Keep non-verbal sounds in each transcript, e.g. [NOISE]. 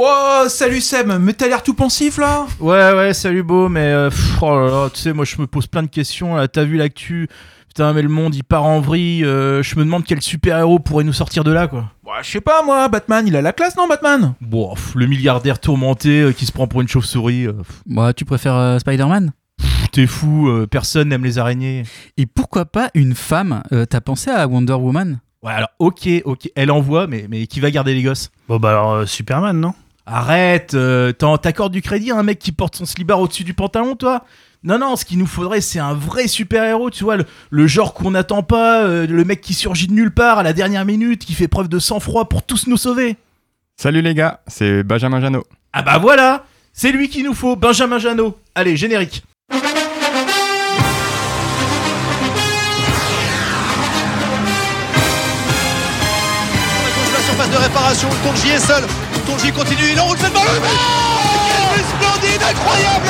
Oh, salut Seb, mais t'as l'air tout pensif là Ouais, ouais, salut beau, mais euh, pff, oh là là, tu sais, moi je me pose plein de questions. Là, t'as vu l'actu? Putain, mais le monde il part en vrille. euh, je me demande quel super-héros pourrait nous sortir de là, quoi. Bah, je sais pas moi, Batman, il a la classe, non, Batman? Bon, pff, le milliardaire tourmenté euh, qui se prend pour une chauve-souris. euh, Bah, tu préfères euh, Spider-Man? T'es fou, euh, personne n'aime les araignées. Et pourquoi pas une femme? Euh, T'as pensé à Wonder Woman? Ouais, alors, ok, ok, elle envoie, mais, mais qui va garder les gosses? Bon, bah alors, euh, Superman, non? Arrête, euh, t'en- t'accordes du crédit à un mec qui porte son slibard au-dessus du pantalon, toi? Non, non, ce qu'il nous faudrait, c'est un vrai super-héros, tu vois, le, le genre qu'on n'attend pas, euh, le mec qui surgit de nulle part à la dernière minute, qui fait preuve de sang-froid pour tous nous sauver. Salut les gars, c'est Benjamin Janot. Ah bah voilà, c'est lui qu'il nous faut, Benjamin Janot. Allez, générique. la surface de réparation, Tonji est seul. Tonji continue, il enroule cette balle. Oh Quel but splendide, incroyable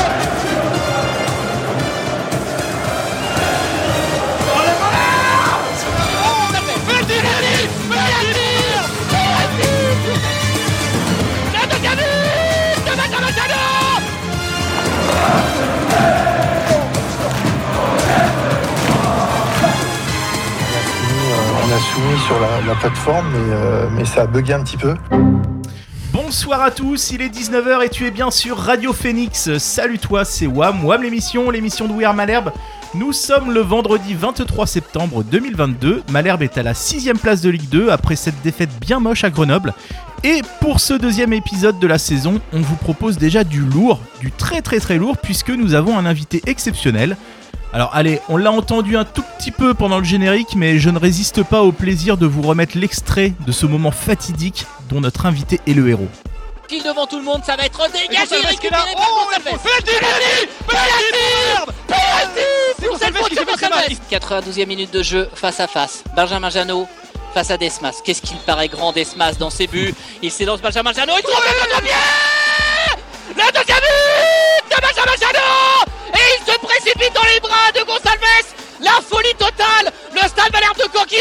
Euh, on a soumis sur la, la plateforme, mais, euh, mais ça a bugué un petit peu. Bonsoir à tous, il est 19h et tu es bien sur Radio Phoenix. Salut toi, c'est Wam, Wam l'émission, l'émission de We Are Malherbe. Nous sommes le vendredi 23 septembre 2022. Malherbe est à la 6ème place de Ligue 2 après cette défaite bien moche à Grenoble. Et pour ce deuxième épisode de la saison, on vous propose déjà du lourd, du très très très lourd, puisque nous avons un invité exceptionnel. Alors allez, on l'a entendu un tout petit peu pendant le générique, mais je ne résiste pas au plaisir de vous remettre l'extrait de ce moment fatidique dont notre invité est le héros. Pile devant tout le monde, ça va être dégagé, Gonçalves qui est récupéré là. par Oh, Gonçalves. Penalty Penalty Penalty pour cette faute de Gonçalves. 92e minute de jeu face à face. Benjamin Janot face à Desmas. Qu'est-ce qu'il paraît grand Desmas dans ses buts Il s'élance Benjamin Janot, il trouve le deuxième but Le deuxième but de Benjamin Janot Et il se précipite dans les bras de Gonçalves La folie totale Le stade Malherbe de Caen qui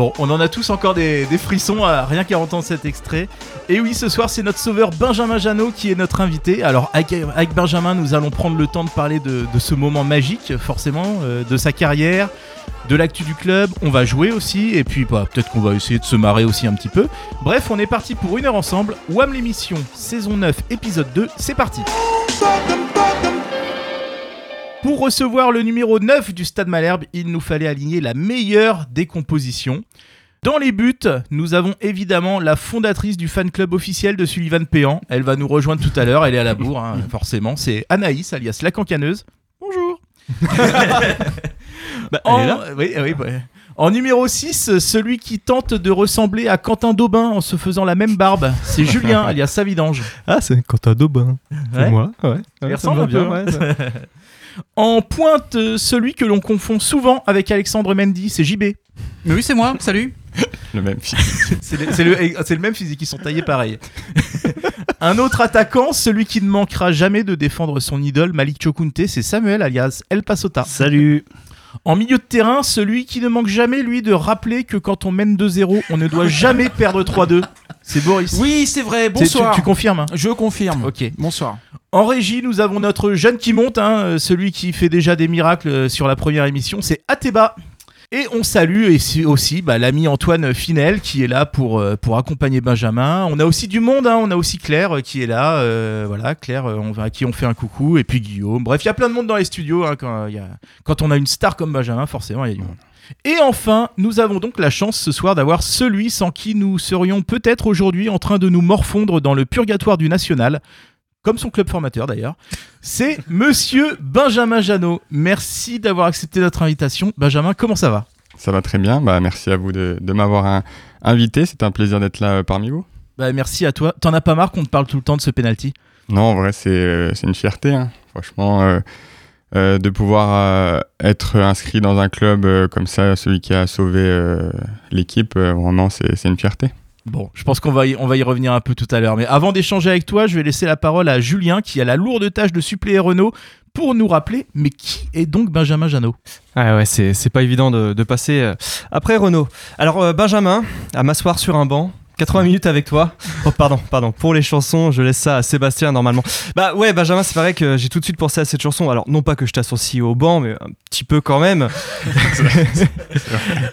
Bon, on en a tous encore des, frissons à rien qu'à entendre cet extrait. Et oui, ce soir, c'est notre sauveur Benjamin Janot qui est notre invité. Alors, avec, Benjamin, nous allons prendre le temps de parler de, ce moment magique, forcément, euh, de sa carrière, de l'actu du club. On va jouer aussi, et puis bah, peut-être qu'on va essayer de se marrer aussi un petit peu. Bref, on est parti pour une heure ensemble. Wham l'émission, saison 9, épisode 2, c'est parti. Pour recevoir le numéro 9 du Stade Malherbe, il nous fallait aligner la meilleure des compositions. Dans les buts, nous avons évidemment la fondatrice du fan club officiel de Sullivan Péan. Elle va nous rejoindre tout à l'heure, elle est à la bourre, hein, [LAUGHS] forcément. C'est Anaïs, alias la cancaneuse. Bonjour. [LAUGHS] Bah, en... oui, oui, ouais. En numéro 6, celui qui tente de ressembler à Quentin Daubin en se faisant la même barbe. C'est Julien, [LAUGHS] alias Savidange. Ah, c'est Quentin Daubin. Ouais. Moi, ouais. Il Ouais, ça ressemble un peu, bien, hein. ouais, En pointe, euh, celui que l'on confond souvent avec Alexandre Mendy, c'est JB. Mais oui, c'est moi, salut [LAUGHS] Le même physique. C'est le, même physique, ils sont taillés pareil. [LAUGHS] Un autre attaquant, celui qui ne manquera jamais de défendre son idole, Malik Chokunte, c'est Samuel alias El Pasota. Salut En milieu de terrain, celui qui ne manque jamais, lui, de rappeler que quand on mène 2-0, on ne doit [LAUGHS] jamais perdre 3-2. C'est Boris. Oui, c'est vrai, bonsoir. Tu, tu confirmes hein Je confirme. Ok. Bonsoir. En régie, nous avons notre jeune qui monte, hein, euh, celui qui fait déjà des miracles euh, sur la première émission, c'est Ateba. Et on salue aussi bah, l'ami Antoine Finel qui est là pour, euh, pour accompagner Benjamin. On a aussi du monde, hein, on a aussi Claire euh, qui est là. euh, voilà, Claire à qui on fait un coucou. Et puis Guillaume. Bref, il y a plein de monde dans les studios. hein, quand, quand on a une star comme Benjamin, forcément, il y a du monde. Et enfin, nous avons donc la chance ce soir d'avoir celui sans qui nous serions peut-être aujourd'hui en train de nous morfondre dans le purgatoire du national comme son club formateur d'ailleurs. C'est [LAUGHS] Monsieur Benjamin Janot. Merci d'avoir accepté notre invitation. Benjamin, comment ça va? Ça va très bien, bah, merci à vous de, de m'avoir invité, c'est un plaisir d'être là euh, parmi vous. bah, Merci à toi. T'en as pas marre qu'on te parle tout le temps de ce penalty? Non, en vrai, c'est euh, une fierté, hein. franchement, euh, de pouvoir être inscrit dans un club comme ça, celui qui a sauvé l'équipe, vraiment, c'est une fierté. Bon, je pense qu'on va, y, revenir un peu tout à l'heure. Mais avant d'échanger avec toi, je vais laisser la parole à Julien qui a la lourde tâche de suppléer Renault pour nous rappeler, mais qui est donc Benjamin Janot Ouais, ouais, c'est pas évident de, de passer euh, après Renault. Alors, euh, Benjamin, à m'asseoir sur un banc. 80 minutes avec toi. Oh, pardon, pardon. Pour les chansons, je laisse ça à Sébastien normalement. Bah ouais, Benjamin, c'est vrai que j'ai tout de suite pensé à cette chanson. Alors, non pas que je t'associe au banc, mais un petit peu quand même. [LAUGHS]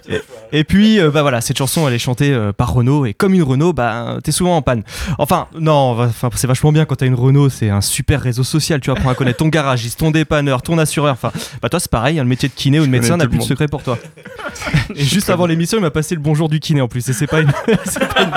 et, et puis, euh, bah voilà, cette chanson, elle est chantée euh, par Renault. Et comme une Renault, bah t'es souvent en panne. Enfin, non, enfin, c'est vachement bien quand t'as une Renault. C'est un super réseau social. Tu apprends à connaître ton garagiste, ton dépanneur, ton assureur. Enfin, bah toi, c'est pareil. hein, le métier de kiné ou de médecin n'a plus de secret pour toi. [LAUGHS] Et juste avant l'émission, il m'a passé le bonjour du kiné en plus. Et c'est pas une. [LAUGHS]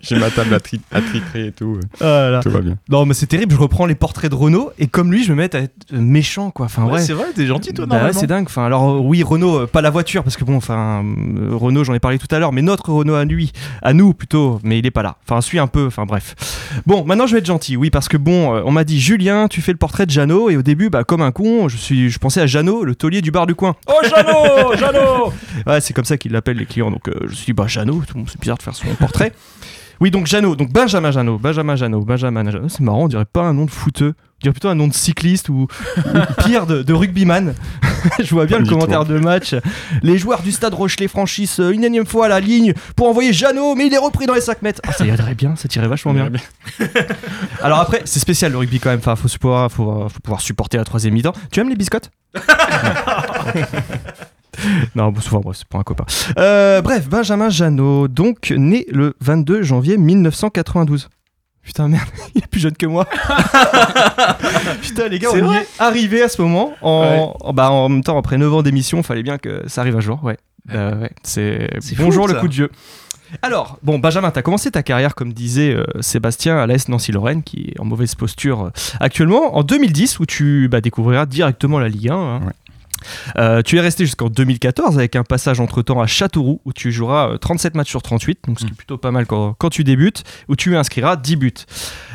J'ai ma table à, tri- à triturer et tout. euh, Ah. Tout va bien. Non, mais c'est terrible. Je reprends les portraits de Renault et comme lui, je me mets à être méchant, quoi. Enfin, ouais. C'est vrai, t'es gentil toi, Bah ouais, c'est dingue. Enfin, alors euh, oui, Renault, euh, pas la voiture, parce que bon, enfin, euh, Renault, j'en ai parlé tout à l'heure, mais notre Renault à lui, à nous plutôt, mais il est pas là. Enfin, suis un peu. Enfin, bref. Bon, maintenant je vais être gentil, oui, parce que bon, euh, on m'a dit Julien, tu fais le portrait de Jeannot, et au début, bah, comme un con, je suis, je pensais à Jeannot, le taulier du bar du coin. Oh Jeannot, Jeannot. [LAUGHS] Ouais, c'est comme ça qu'ils l'appellent les clients. Donc, euh, je me suis dit, bah Jeannot, c'est bizarre de faire son portrait. [LAUGHS] Oui, donc Jeannot, donc Benjamin Jeannot, Benjamin Jeannot, Benjamin Jeannot, c'est marrant, on dirait pas un nom de footeux, on dirait plutôt un nom de cycliste ou, ou [LAUGHS] pire de, de rugbyman. [LAUGHS] Je vois bien Pas le commentaire de match. Les joueurs du stade Rochelet franchissent euh, une énième fois la ligne pour envoyer Jeannot, mais il est repris dans les 5 mètres. Ah, ça irait bien, ça tirait vachement bien. Alors après, c'est spécial le rugby quand même, enfin, faut, pouvoir, faut, faut pouvoir supporter la troisième mi-temps. Tu aimes les biscottes? [LAUGHS] [LAUGHS] Non, bon, souvent, c'est pour un copain. Euh, bref, Benjamin Jeannot, donc né le 22 janvier 1992. Putain, merde, [LAUGHS] il est plus jeune que moi. [LAUGHS] Putain, les gars, on vrai est arrivé à ce moment. En, bah, en même temps, après 9 ans d'émission, fallait bien que ça arrive à jour. Ouais, Euh, ouais. c'est bonjour fou, le coup de vieux. Alors, bon, Benjamin, t'as commencé ta carrière, comme disait euh, Sébastien, à l'AS Nancy-Lorraine, qui est en mauvaise posture euh, actuellement, en 2010, où tu bah, découvriras directement la Ligue 1. hein. Ouais. Euh, tu es resté jusqu'en 2014 avec un passage entre temps à Châteauroux où tu joueras euh, 37 matchs sur 38, donc ce qui est plutôt pas mal quand, quand tu débutes, où tu inscriras 10 buts.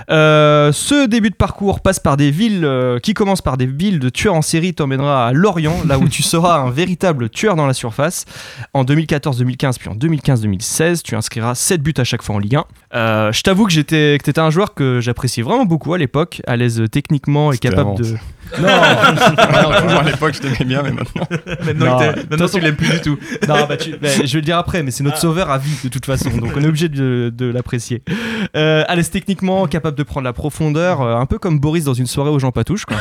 Euh, ce début de parcours passe par des villes euh, qui commencent par des villes de tueurs en série, t'emmènera à Lorient, là où tu [LAUGHS] seras un véritable tueur dans la surface. En 2014-2015, puis en 2015-2016, tu inscriras 7 buts à chaque fois en Ligue 1. Euh, je t'avoue que j'étais que t'étais un joueur que j'appréciais vraiment beaucoup à l'époque, à l'aise techniquement et capable de. Ça. [LAUGHS] Non, Ah, toujours à l'époque, je t'aimais bien, mais maintenant. Maintenant, Non, tu l'aimes plus du tout. [LAUGHS] non, bah, tu- bah, je vais le dire après, mais c'est notre sauveur à vie de toute façon, donc on est obligé de, de l'apprécier. Euh, l'aise techniquement, capable de prendre la profondeur, euh, un peu comme Boris dans une soirée aux gens patouches. Quoi.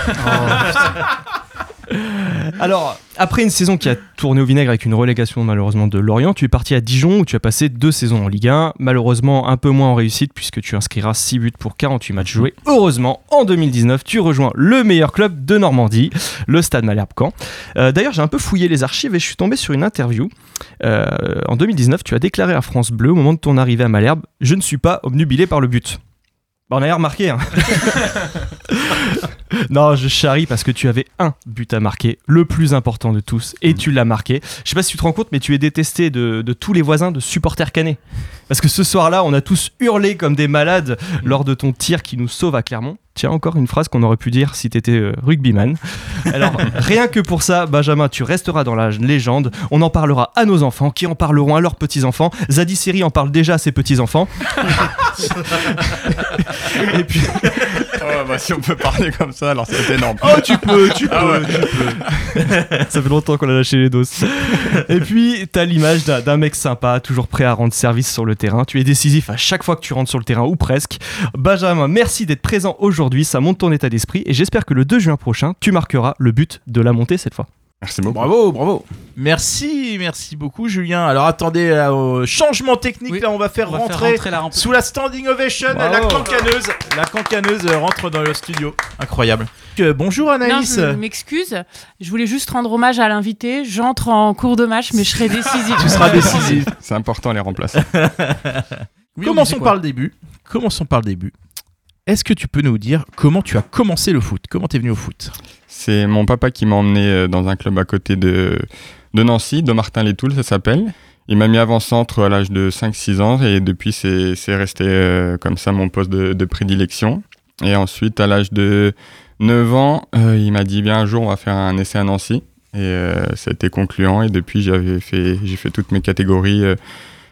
[LAUGHS] Alors, après une saison qui a tourné au vinaigre avec une relégation malheureusement de Lorient, tu es parti à Dijon où tu as passé deux saisons en Ligue 1. Malheureusement, un peu moins en réussite puisque tu inscriras 6 buts pour 48 matchs joués. Heureusement, en 2019, tu rejoins le meilleur club de Normandie, le Stade Malherbe-Caen. Euh, D'ailleurs, j'ai un peu fouillé les archives et je suis tombé sur une interview. Euh, en 2019, tu as déclaré à France Bleu au moment de ton arrivée à Malherbe Je ne suis pas obnubilé par le but. Bah, on a remarqué. Hein. [LAUGHS] non, je charrie parce que tu avais un but à marquer, le plus important de tous, et tu l'as marqué. Je sais pas si tu te rends compte, mais tu es détesté de, tous les voisins de supporters canets. Parce que ce soir-là, on a tous hurlé comme des malades lors de ton tir qui nous sauve à Clermont. Tiens, encore une phrase qu'on aurait pu dire si t'étais euh, rugbyman. Alors, [LAUGHS] rien que pour ça, Benjamin, tu resteras dans la légende. On en parlera à nos enfants, qui en parleront à leurs petits-enfants. Zadie Seri en parle déjà à ses petits-enfants. [LAUGHS] Et puis, Oh, bah, si on peut parler comme ça, alors c'est énorme. Oh, tu peux, tu peux, Ah ouais. tu peux. Ça fait longtemps qu'on a lâché les doses. Et puis, t'as l'image d'un d'un mec sympa, toujours prêt à rendre service sur le terrain. Tu es décisif à chaque fois que tu rentres sur le terrain, ou presque. Benjamin, merci d'être présent aujourd'hui. Ça monte ton état d'esprit. Et j'espère que le 2 juin prochain, tu marqueras le but de la montée cette fois. Merci beaucoup. Bravo, bravo. Merci, merci beaucoup, Julien. Alors attendez, là, au changement technique, Oui, là, on va faire On va faire rentrer. la. Sous la standing ovation, la cancaneuse, la cancaneuse euh, rentre dans le studio. Incroyable. Euh, bonjour Non, Anaïs. je m'excuse. Je voulais juste rendre hommage à l'invité. J'entre en cours de match, mais je serai décisive. tu seras décisif. C'est important les remplaçants. [LAUGHS] Oui, on Commençons par le début. Commençons par le début. Est-ce que tu peux nous dire comment tu as commencé le foot? Comment t'es venu au foot? C'est mon papa qui m'a emmené euh, dans un club à côté de, de Nancy, de Martin-les-Toules, ça s'appelle. Il m'a mis avant-centre à l'âge de 5-6 ans et depuis c'est resté euh, comme ça mon poste de, prédilection. Et ensuite à l'âge de 9 ans, euh, il m'a dit bien un jour on va faire un essai à Nancy. Et ça a été concluant et depuis fait, j'ai fait toutes mes catégories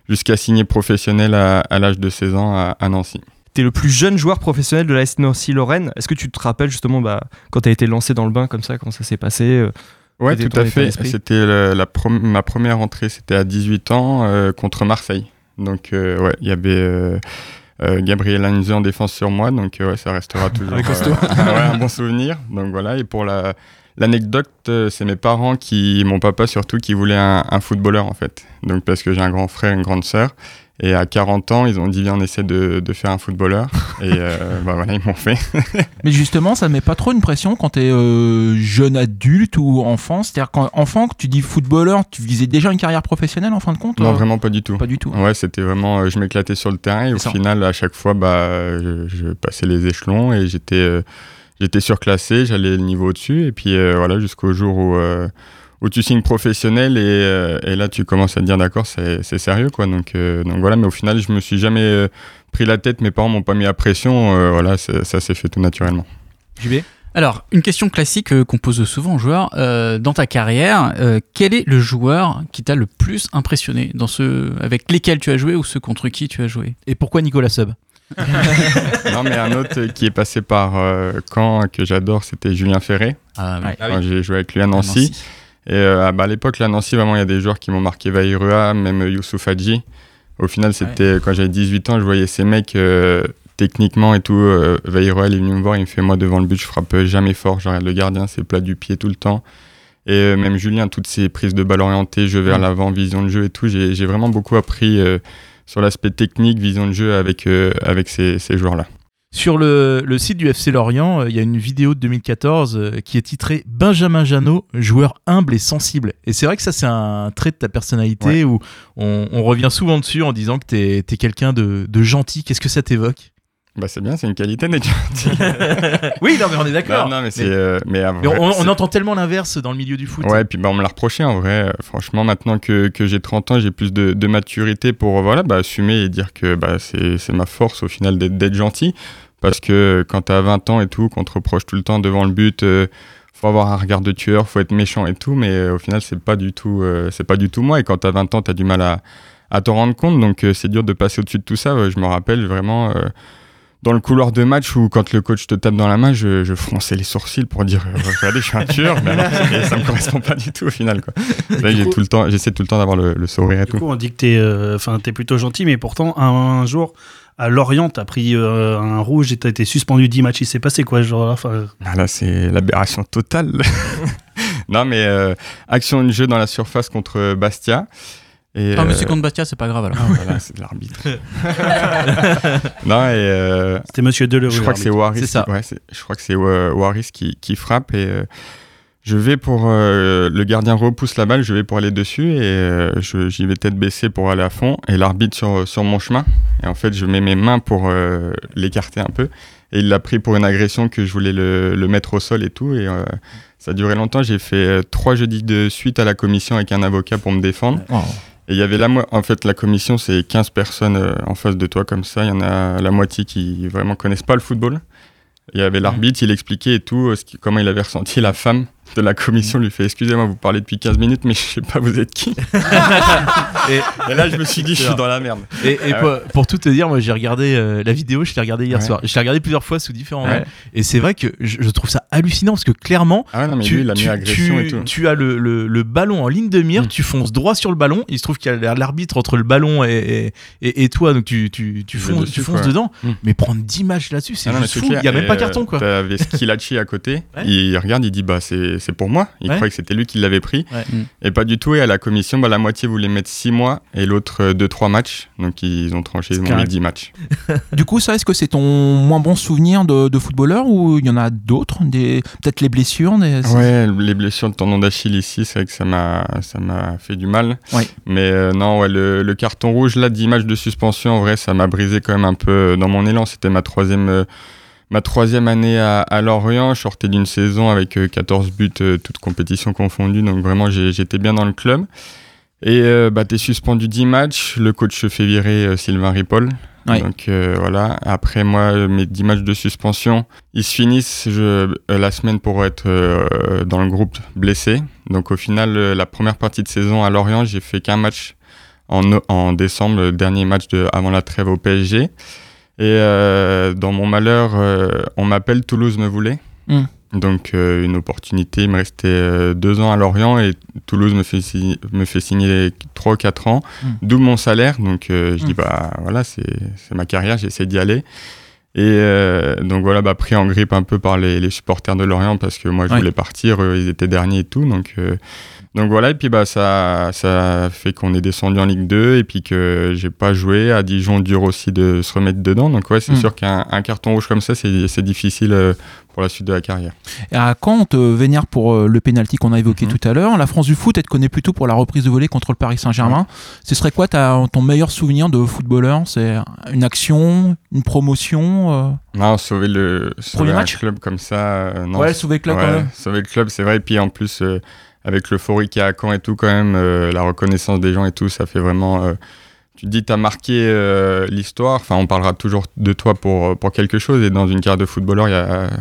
jusqu'à signer professionnel à, l'âge de 16 ans à Nancy. Tu es le plus jeune joueur professionnel de la Nancy Lorraine. Est-ce que tu te rappelles justement bah, quand tu as été lancé dans le bain comme ça, comment ça s'est passé euh, Ouais, tout à fait. C'était la ma première entrée, c'était à 18 ans euh, contre Marseille. Donc, euh, ouais, il y avait euh, euh, Gabriel Hanze en défense sur moi. Donc, euh, ouais, ça restera [LAUGHS] toujours euh, ouais, un bon souvenir. Donc, voilà. Et pour la. L'anecdote, c'est mes parents qui, mon papa surtout, qui voulait un, un footballeur en fait. Donc parce que j'ai un grand frère, une grande sœur, et à 40 ans, ils ont dit viens on essaie de, de faire un footballeur, [LAUGHS] et euh, bah voilà ils m'ont fait. [LAUGHS] Mais justement, ça met pas trop une pression quand t'es euh, jeune adulte ou enfant? C'est-à-dire quand enfant, que tu dis footballeur, tu visais déjà une carrière professionnelle en fin de compte Non euh? vraiment pas du tout. Pas du tout. Ouais, c'était vraiment, euh, je m'éclatais sur le terrain et au ça. final, à chaque fois, bah, je, je passais les échelons et j'étais, j'étais surclassé, j'allais le niveau au-dessus et puis voilà, jusqu'au jour où, où tu signes professionnel et, euh, et là tu commences à te dire d'accord, c'est, c'est sérieux quoi. Donc, euh, donc voilà, mais au final, je me suis jamais euh, pris la tête, mes parents m'ont pas mis à pression, euh, voilà, ça s'est fait tout naturellement. JB Alors, une question classique qu'on pose souvent aux joueurs. euh, dans ta carrière, euh, quel est le joueur qui t'a le plus impressionné dans ceux avec lesquels tu as joué ou ceux contre qui tu as joué? Et pourquoi Nicolas Sub? [LAUGHS] Non, mais un autre qui est passé par euh, Caen que j'adore, c'était Julien Ferré. Ah, J'ai joué avec lui à Nancy. Et euh, ah bah, à l'époque, là, Nancy, vraiment, il y a des joueurs qui m'ont marqué Vairua, même Youssouf Hadji. Au final, c'était quand j'avais 18 ans, je voyais ces mecs euh, techniquement et tout. Euh, Vairua, il est venu me voir, il me fait Moi, devant le but, je frappe jamais fort. Je regarde le gardien, c'est plat du pied tout le temps. Et euh, même Julien, toutes ses prises de balle orientées, jeu vers l'avant, vision de jeu et tout, j'ai vraiment beaucoup appris sur l'aspect technique, vision de jeu avec, avec ces, ces joueurs-là. Sur le, le site du FC Lorient, euh, il y a une vidéo de 2014 euh, qui est titrée Benjamin Janot, joueur humble et sensible. Et c'est vrai que ça, c'est un trait de ta personnalité où on, on revient souvent dessus en disant que t'es es, quelqu'un de, de gentil. Qu'est-ce que ça t'évoque? Bah, c'est bien, c'est une qualité. [LAUGHS] Oui, non, mais on est d'accord. Non, non, mais c'est. Mais- euh, mais Mais on, entend tellement l'inverse dans le milieu du foot. Ouais, puis bah, on me l'a reproché en vrai. Euh, franchement, maintenant que, que j'ai 30 ans, j'ai plus de, de maturité pour euh, voilà, bah, assumer et dire que bah, c'est c'est ma force au final d'être d'être gentil. Parce que quand t'as 20 ans et tout, qu'on te reproche tout le temps devant le but, euh, faut avoir un regard de tueur, faut être méchant et tout, mais euh, au final, c'est pas du tout, c'est pas du tout moi. Et quand t'as 20 ans, t'as du mal à, à t'en rendre compte, donc c'est dur de passer au-dessus de tout ça. Je me rappelle vraiment. Euh, dans le couloir de match où quand le coach te tape dans la main, je, je fronçais les sourcils pour dire euh, [LAUGHS] regardez, je suis un tueur, mais alors, [LAUGHS] ça me correspond pas du tout au final. Quoi. Là, Du j'ai coup- tout le temps, j'essaie tout le temps d'avoir le, le sourire et Du tout. coup, on dit que t'es euh, enfin, t'es plutôt gentil, mais pourtant, un, un jour, à Lorient, t'as pris euh, un rouge et t'as été suspendu 10 matchs. Il s'est passé quoi, Enfin, Ah, là, c'est l'aberration totale. [LAUGHS] non, mais euh, action de jeu dans la surface contre Bastia. Et, Ah, mais euh, c'est contre Bastia, c'est pas grave alors. ah, voilà, [LAUGHS] c'est de l'arbitre. [LAUGHS] non, et euh, C'était Monsieur Deleu. je crois que c'est Waris. C'est ça. qui- ouais, je crois que c'est euh, Waris qui, qui frappe et euh, je vais pour euh, le gardien repousse la balle, je vais pour aller dessus et euh, je- j'y vais tête baissée pour aller à fond et l'arbitre sur, sur mon chemin et en fait je mets mes mains pour euh, l'écarter un peu et il l'a pris pour une agression que je voulais le, le mettre au sol et tout et euh, ça a duré longtemps. J'ai fait euh, trois jeudis de suite à la commission avec un avocat pour me défendre. Oh. Et il y avait la en fait la commission, c'est 15 personnes euh, en face de toi comme ça. Il y en a la moitié qui vraiment connaissent pas le football. Il y avait l'arbitre, il expliquait et tout, euh, ce qui- comment il avait ressenti. La femme de la commission lui fait Excusez-moi, vous parlez depuis 15 minutes, mais je sais pas, vous êtes qui [LAUGHS] Et, Et là, je me suis dit Je suis dans la merde. et, et Ah pour, pour tout te dire, moi j'ai regardé euh, la vidéo, je l'ai regardée hier Ouais. soir. Je l'ai regardée plusieurs fois sous différents Ouais. angles. Et c'est vrai que je, je trouve ça hallucinant parce que clairement, Ah non, tu, lui, il a mis tu- agression tu- et tout. tu as le, le- le ballon en ligne de mire, Mm. tu fonces droit sur le ballon. Il se trouve qu'il y a l'arbitre entre le ballon et, et, toi, donc tu, fonces, dessus, tu fonces dedans. Mm. Mais prendre 10 matchs là-dessus, c'est Ah fou. Il y a même pas euh, carton quoi. T'avais Skilacci à côté. Il regarde, il dit Bah, c'est c'est pour moi. Il Ouais. croyait que c'était lui qui l'avait pris. Ouais. Mm. Et pas du tout. Et à la commission, bah, la moitié voulait mettre 6 mois et l'autre 2-3 matchs. Donc ils ont tranché, ils ont mis carré. 10 matchs. [LAUGHS] Du coup, ça, est-ce que c'est ton moins bon souvenir de, de footballeur ou il y en a d'autres? Des... Peut-être les blessures des... Ouais, les blessures de tendon d'Achille ici, c'est vrai que ça m'a ça m'a fait du mal. Ouais. Mais euh, non, ouais, le, le carton rouge, là, 10 matchs de suspension, en vrai, ça m'a brisé quand même un peu euh, dans mon élan. C'était ma troisième, euh, ma troisième année à, à Lorient. Je sortais d'une saison avec euh, 14 buts, euh, toutes compétitions confondues. Donc vraiment, j'étais bien dans le club. Et euh, bah, t'es suspendu 10 matchs. Le coach fait virer euh, Sylvain Ripoll. Donc euh, voilà. Après moi, euh, mes 10 matchs de suspension, ils se finissent je, euh, la semaine pour être euh, dans le groupe blessé. Donc au final, euh, la première partie de saison à Lorient, j'ai fait qu'un match en décembre, le dernier match de, avant la trêve au PSG. Et euh, dans mon malheur, euh, on m'appelle Toulouse me voulait. Mm. Donc euh, une opportunité, il me restait euh, deux ans à Lorient et Toulouse me fait, si- me fait signer trois ou quatre ans, Mm. double mon salaire. Donc euh, je dis bah voilà, c'est c'est ma carrière, j'essaie d'y aller. Et donc voilà, bah, pris en grippe un peu par les, les supporters de Lorient parce que moi je Ouais. voulais partir, eux, ils étaient derniers et tout. Donc, donc voilà, et puis bah, ça, ça fait qu'on est descendu en Ligue 2 et puis que j'ai pas joué. À Dijon, dur aussi de se remettre dedans. Donc ouais, c'est Mm. sûr qu'un un carton rouge comme ça, c'est difficile euh, pour la suite de la carrière. Et à quand on te vénère pour euh, le penalty qu'on a évoqué Mhm. tout à l'heure La France du foot, elle te connaît plutôt pour la reprise de volée contre le Paris Saint-Germain. Ce serait quoi ta- ton meilleur souvenir de footballeur? C'est une action, une promotion euh? Non, sauver le sauver Premier match? club comme ça, euh, non. Ouais, sauver le club, Ouais, quand même. Sauver le club, c'est vrai. Et puis en plus, euh, avec l'euphorie qu'il y a à Caen et tout, quand même, euh, la reconnaissance des gens et tout, ça fait vraiment. euh, tu te dis, t'as marqué euh, l'histoire. Enfin, on parlera toujours de toi pour, pour quelque chose. Et dans une carrière de footballeur,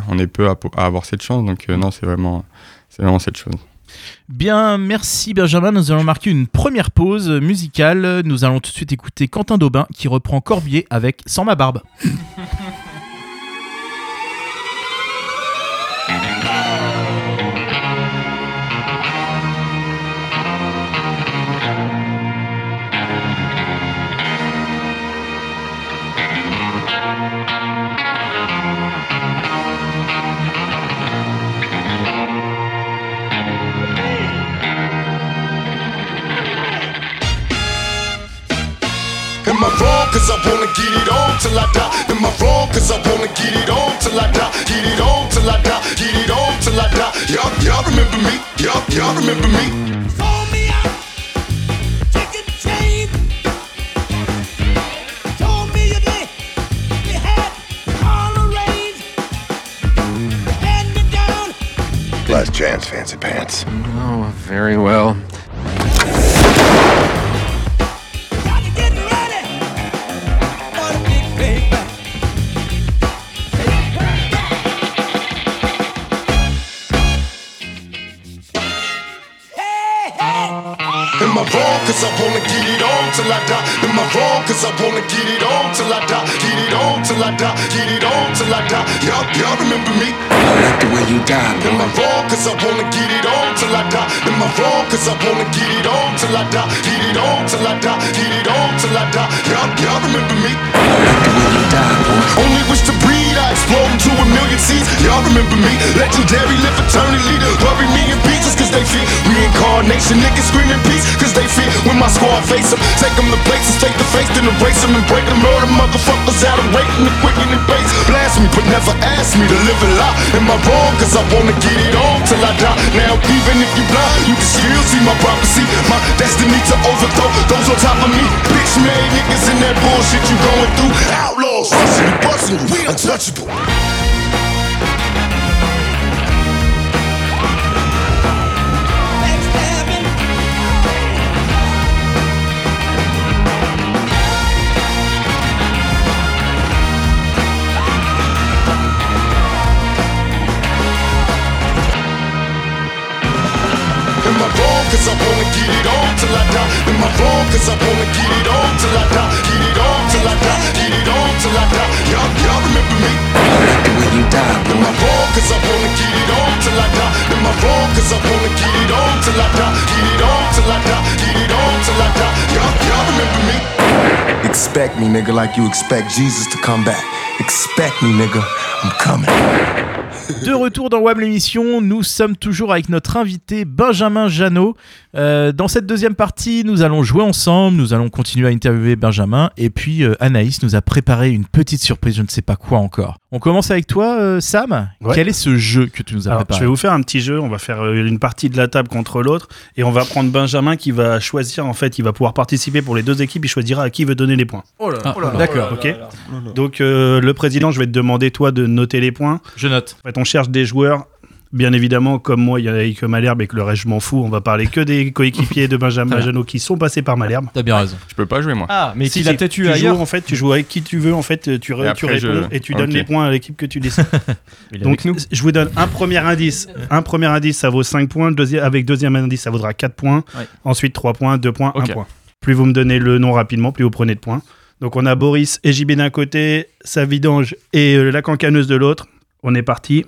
on est peu à, à avoir cette chance. Donc, euh, non, c'est vraiment, c'est vraiment cette chose. Bien, merci Benjamin. Nous allons marquer une première pause musicale. Nous allons tout de suite écouter Quentin Daubin qui reprend Corbier avec Sans ma barbe. [LAUGHS] get it on till I die. Am I wrong? Cause I wanna get it on till I die. Get it on till I die. Get it on till I die. Y'all, y'all remember me? Y'all, y'all remember me? Last chance, fancy pants. Oh, very well. Cause I wanna get it on till I die. Get it on till I die. Get it on till I die. Y'all, y'all remember me? I like the way you die, Am I boy. wrong? Cause I wanna get it on till I die. I? Cause I wanna get it on till I die. Get it on till I die. Get it on till I die. Y'all, y'all remember me? Die. Only wish to breed, I explode into a million seeds. Y'all remember me? Legendary, live eternally. Bury me in pieces cause they fear. Reincarnation, niggas screaming peace cause they fear. When my squad face them, take them to places, take the face, then erase them and break them. Murder motherfuckers out of waiting the quick and base. Blast me, but never ask me to live a lie. Am I wrong? Cause I wanna get it on till I die. Now, even if you blind, you can still see my prophecy. My destiny to overthrow those on top of me. Bitch made niggas in that bullshit you going through. Outlaws, rushing you, busting we untouchable. Till I die. Get it on till I die. Get it on till I die. Y'all, y'all remember me? Expect me, nigga, like you expect Jesus to come back. Expect me, nigga. I'm coming. De retour dans WAM l'émission, nous sommes toujours avec notre invité Benjamin Janot. Euh, dans cette deuxième partie, nous allons jouer ensemble, nous allons continuer à interviewer Benjamin et puis euh, Anaïs nous a préparé une petite surprise, je ne sais pas quoi encore. On commence avec toi euh, Sam. Ouais. Quel est ce jeu que tu nous as Alors, je préparé vais vous faire un petit jeu. On va faire euh, une partie de la table contre l'autre et on va prendre Benjamin qui va choisir. En fait, il va pouvoir participer pour les deux équipes. Il choisira à qui il veut donner les points. Oh là Ah, oh là là. D'accord. Ok. Donc euh, le président, je vais te demander toi de noter les points. Je note. En fait, on cherche des joueurs. Bien évidemment, comme moi, il y a que Malherbe et que le reste, je m'en fous. On va parler que des coéquipiers de Benjamin. Janot qui sont passés par Malherbe. T'as bien raison. Je peux pas jouer moi. Ah, mais Si, s'il a si, peut-être eu tu ailleurs. joues, en fait, tu joues avec qui tu veux. En fait, tu, re- Et tu après, réponds je- et tu donnes les points à l'équipe que tu décides. [LAUGHS] Donc, nous. je vous donne un premier indice. Un premier indice, ça vaut 5 points. Deuxième, avec deuxième indice, ça vaudra 4 points. Ouais. Ensuite, 3 points, 2 points, Ok. 1 point. Plus vous me donnez le nom rapidement, plus vous prenez de points. Donc on a Boris et JB d'un côté, sa vidange et euh, la cancaneuse de l'autre. On est parti.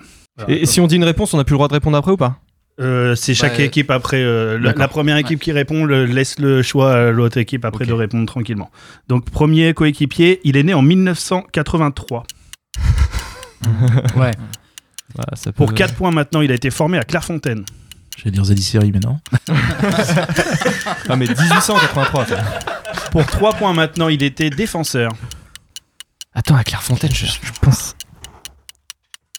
Et, et si on dit une réponse, on n'a plus le droit de répondre après ou pas? Euh, c'est chaque Ouais. équipe après. euh, la, première équipe qui répond le- laisse le choix à l'autre équipe après de répondre tranquillement. Donc premier coéquipier, il est né en 1983. [LAUGHS] Ouais. ça Pour peut- 4 points maintenant, il a été formé à Clairefontaine. Je vais dire Zadiseri, mais non. [LAUGHS] Ah, mais 1883. ça. Pour 3 points maintenant, il était défenseur. Attends, à Clairefontaine, je, je pense.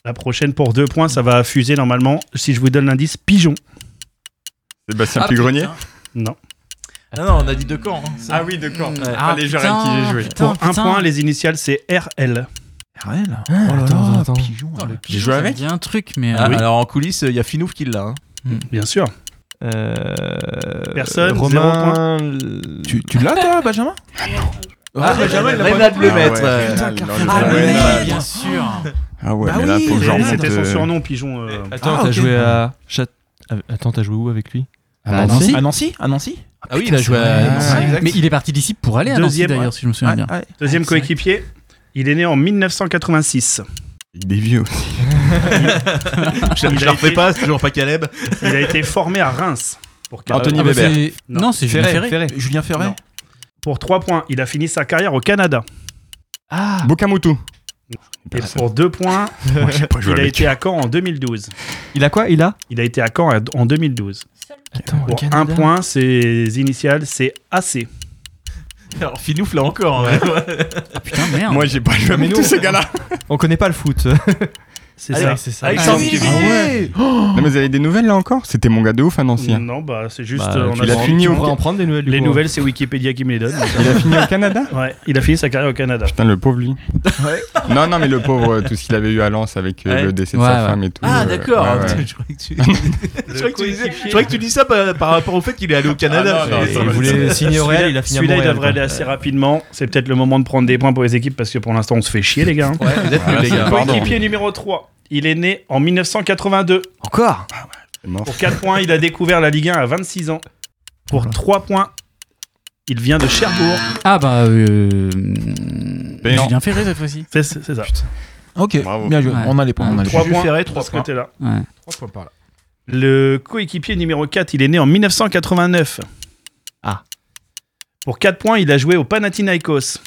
La prochaine pour 2 points, ça va fuser normalement. Si je vous donne l'indice, pigeon. Sébastien Ah, Pugrenier putain. Non. Non, non, on a dit de camp. hein. Ah oui, de camp. Ah, les avec qui j'ai joué. putain, Pour un putain. point, les initiales, c'est RL. RL Oh attends, attends. J'ai joué avec Il y a un truc, mais. Ah, euh, Alors en coulisses, il y a Finouf qui l'a. hein. Bien sûr. Euh, Personne, Romain. Tu, tu l'as toi, Benjamin? Ah, Benjamin, il a pas- de le Ah mettre. le Ah, oui, bien sûr. Ah ouais, Bah mais là, faut que j'en C'était son surnom, pigeon. euh. Attends, Ah, t'as joué à. Chat... Ah, Attends, t'as joué où avec lui? À Nancy À Nancy? À Nancy? Ah oui, il a joué à Nancy. Mais il est parti d'ici pour aller à Nancy Deuxième, d'ailleurs, ouais. si je me souviens bien. ouais. Deuxième coéquipier, il est né en 1986. Il est vieux aussi. [LAUGHS] Je Il je a la refais été- pas, c'est toujours pas Caleb. Il a été formé à Reims. Pour Anthony Ah Weber. c'est- Non. Non, c'est Julien Ferré, Ferré. Ferré. Pour 3 points, il a fini sa carrière au Canada. Ah Bokamutu. Et pour 2 points, [LAUGHS] Moi, il a été à Caen en 2012. Il a quoi Il a? Il a été à Caen en 2012. Attends, Pour Canada. un point, ses initiales, c'est AC. Alors Finouf là encore. hein. Putain, merde. Moi, j'ai pas joué avec nous, tous on- ces gars-là. On connaît pas le foot. [LAUGHS] C'est ça. c'est ça. Alexandre Ah. Ah ouais. Non, mais vous avez des nouvelles là encore? C'était mon gars de ouf à Nancy. hein. Non, bah c'est juste. Bah, euh, on tu a l'as fini au- en prendre des nouvelles du Les coup. nouvelles, c'est Wikipédia qui me les donne. donc, Il a fini au Canada? Euh, Ouais, il a fini sa carrière au Canada. Putain, le pauvre lui. Non, non, mais le pauvre, euh, tout ce qu'il avait eu à Lens avec euh, Ouais. le décès de Ouais, sa ouais. femme et tout. Ah euh, d'accord. ouais, ouais. Je croyais que tu- [LAUGHS] je croyais que tu disais- je croyais que tu dis ça par, par rapport au fait qu'il est allé au Canada. Ah, non, non, Il voulait signer au Real, il a fini à Celui-là, il Montréal. devrait aller assez rapidement. C'est peut-être le moment de prendre des points pour les équipes parce que pour l'instant, on se fait chier, les gars. hein. Ouais, vous êtes nuls, les gars. Pardon. Coéquipier numéro 3. Il est né en 1982. Encore? Mort. Pour 4 points, il a découvert la Ligue 1 à 26 ans. Pour 3 points, il vient de Cherbourg. Ah bah. Euh... Ben, Julien Ferré cette fois-ci. C'est ça. Ok, Bravo. bien joué. Ouais. On a les points. On a les 3 points. de 3 ce points. côté-là. Ouais. 3 points par là. Le coéquipier numéro 4, il est né en 1989. Ah. Pour 4 points, il a joué au Panathinaikos.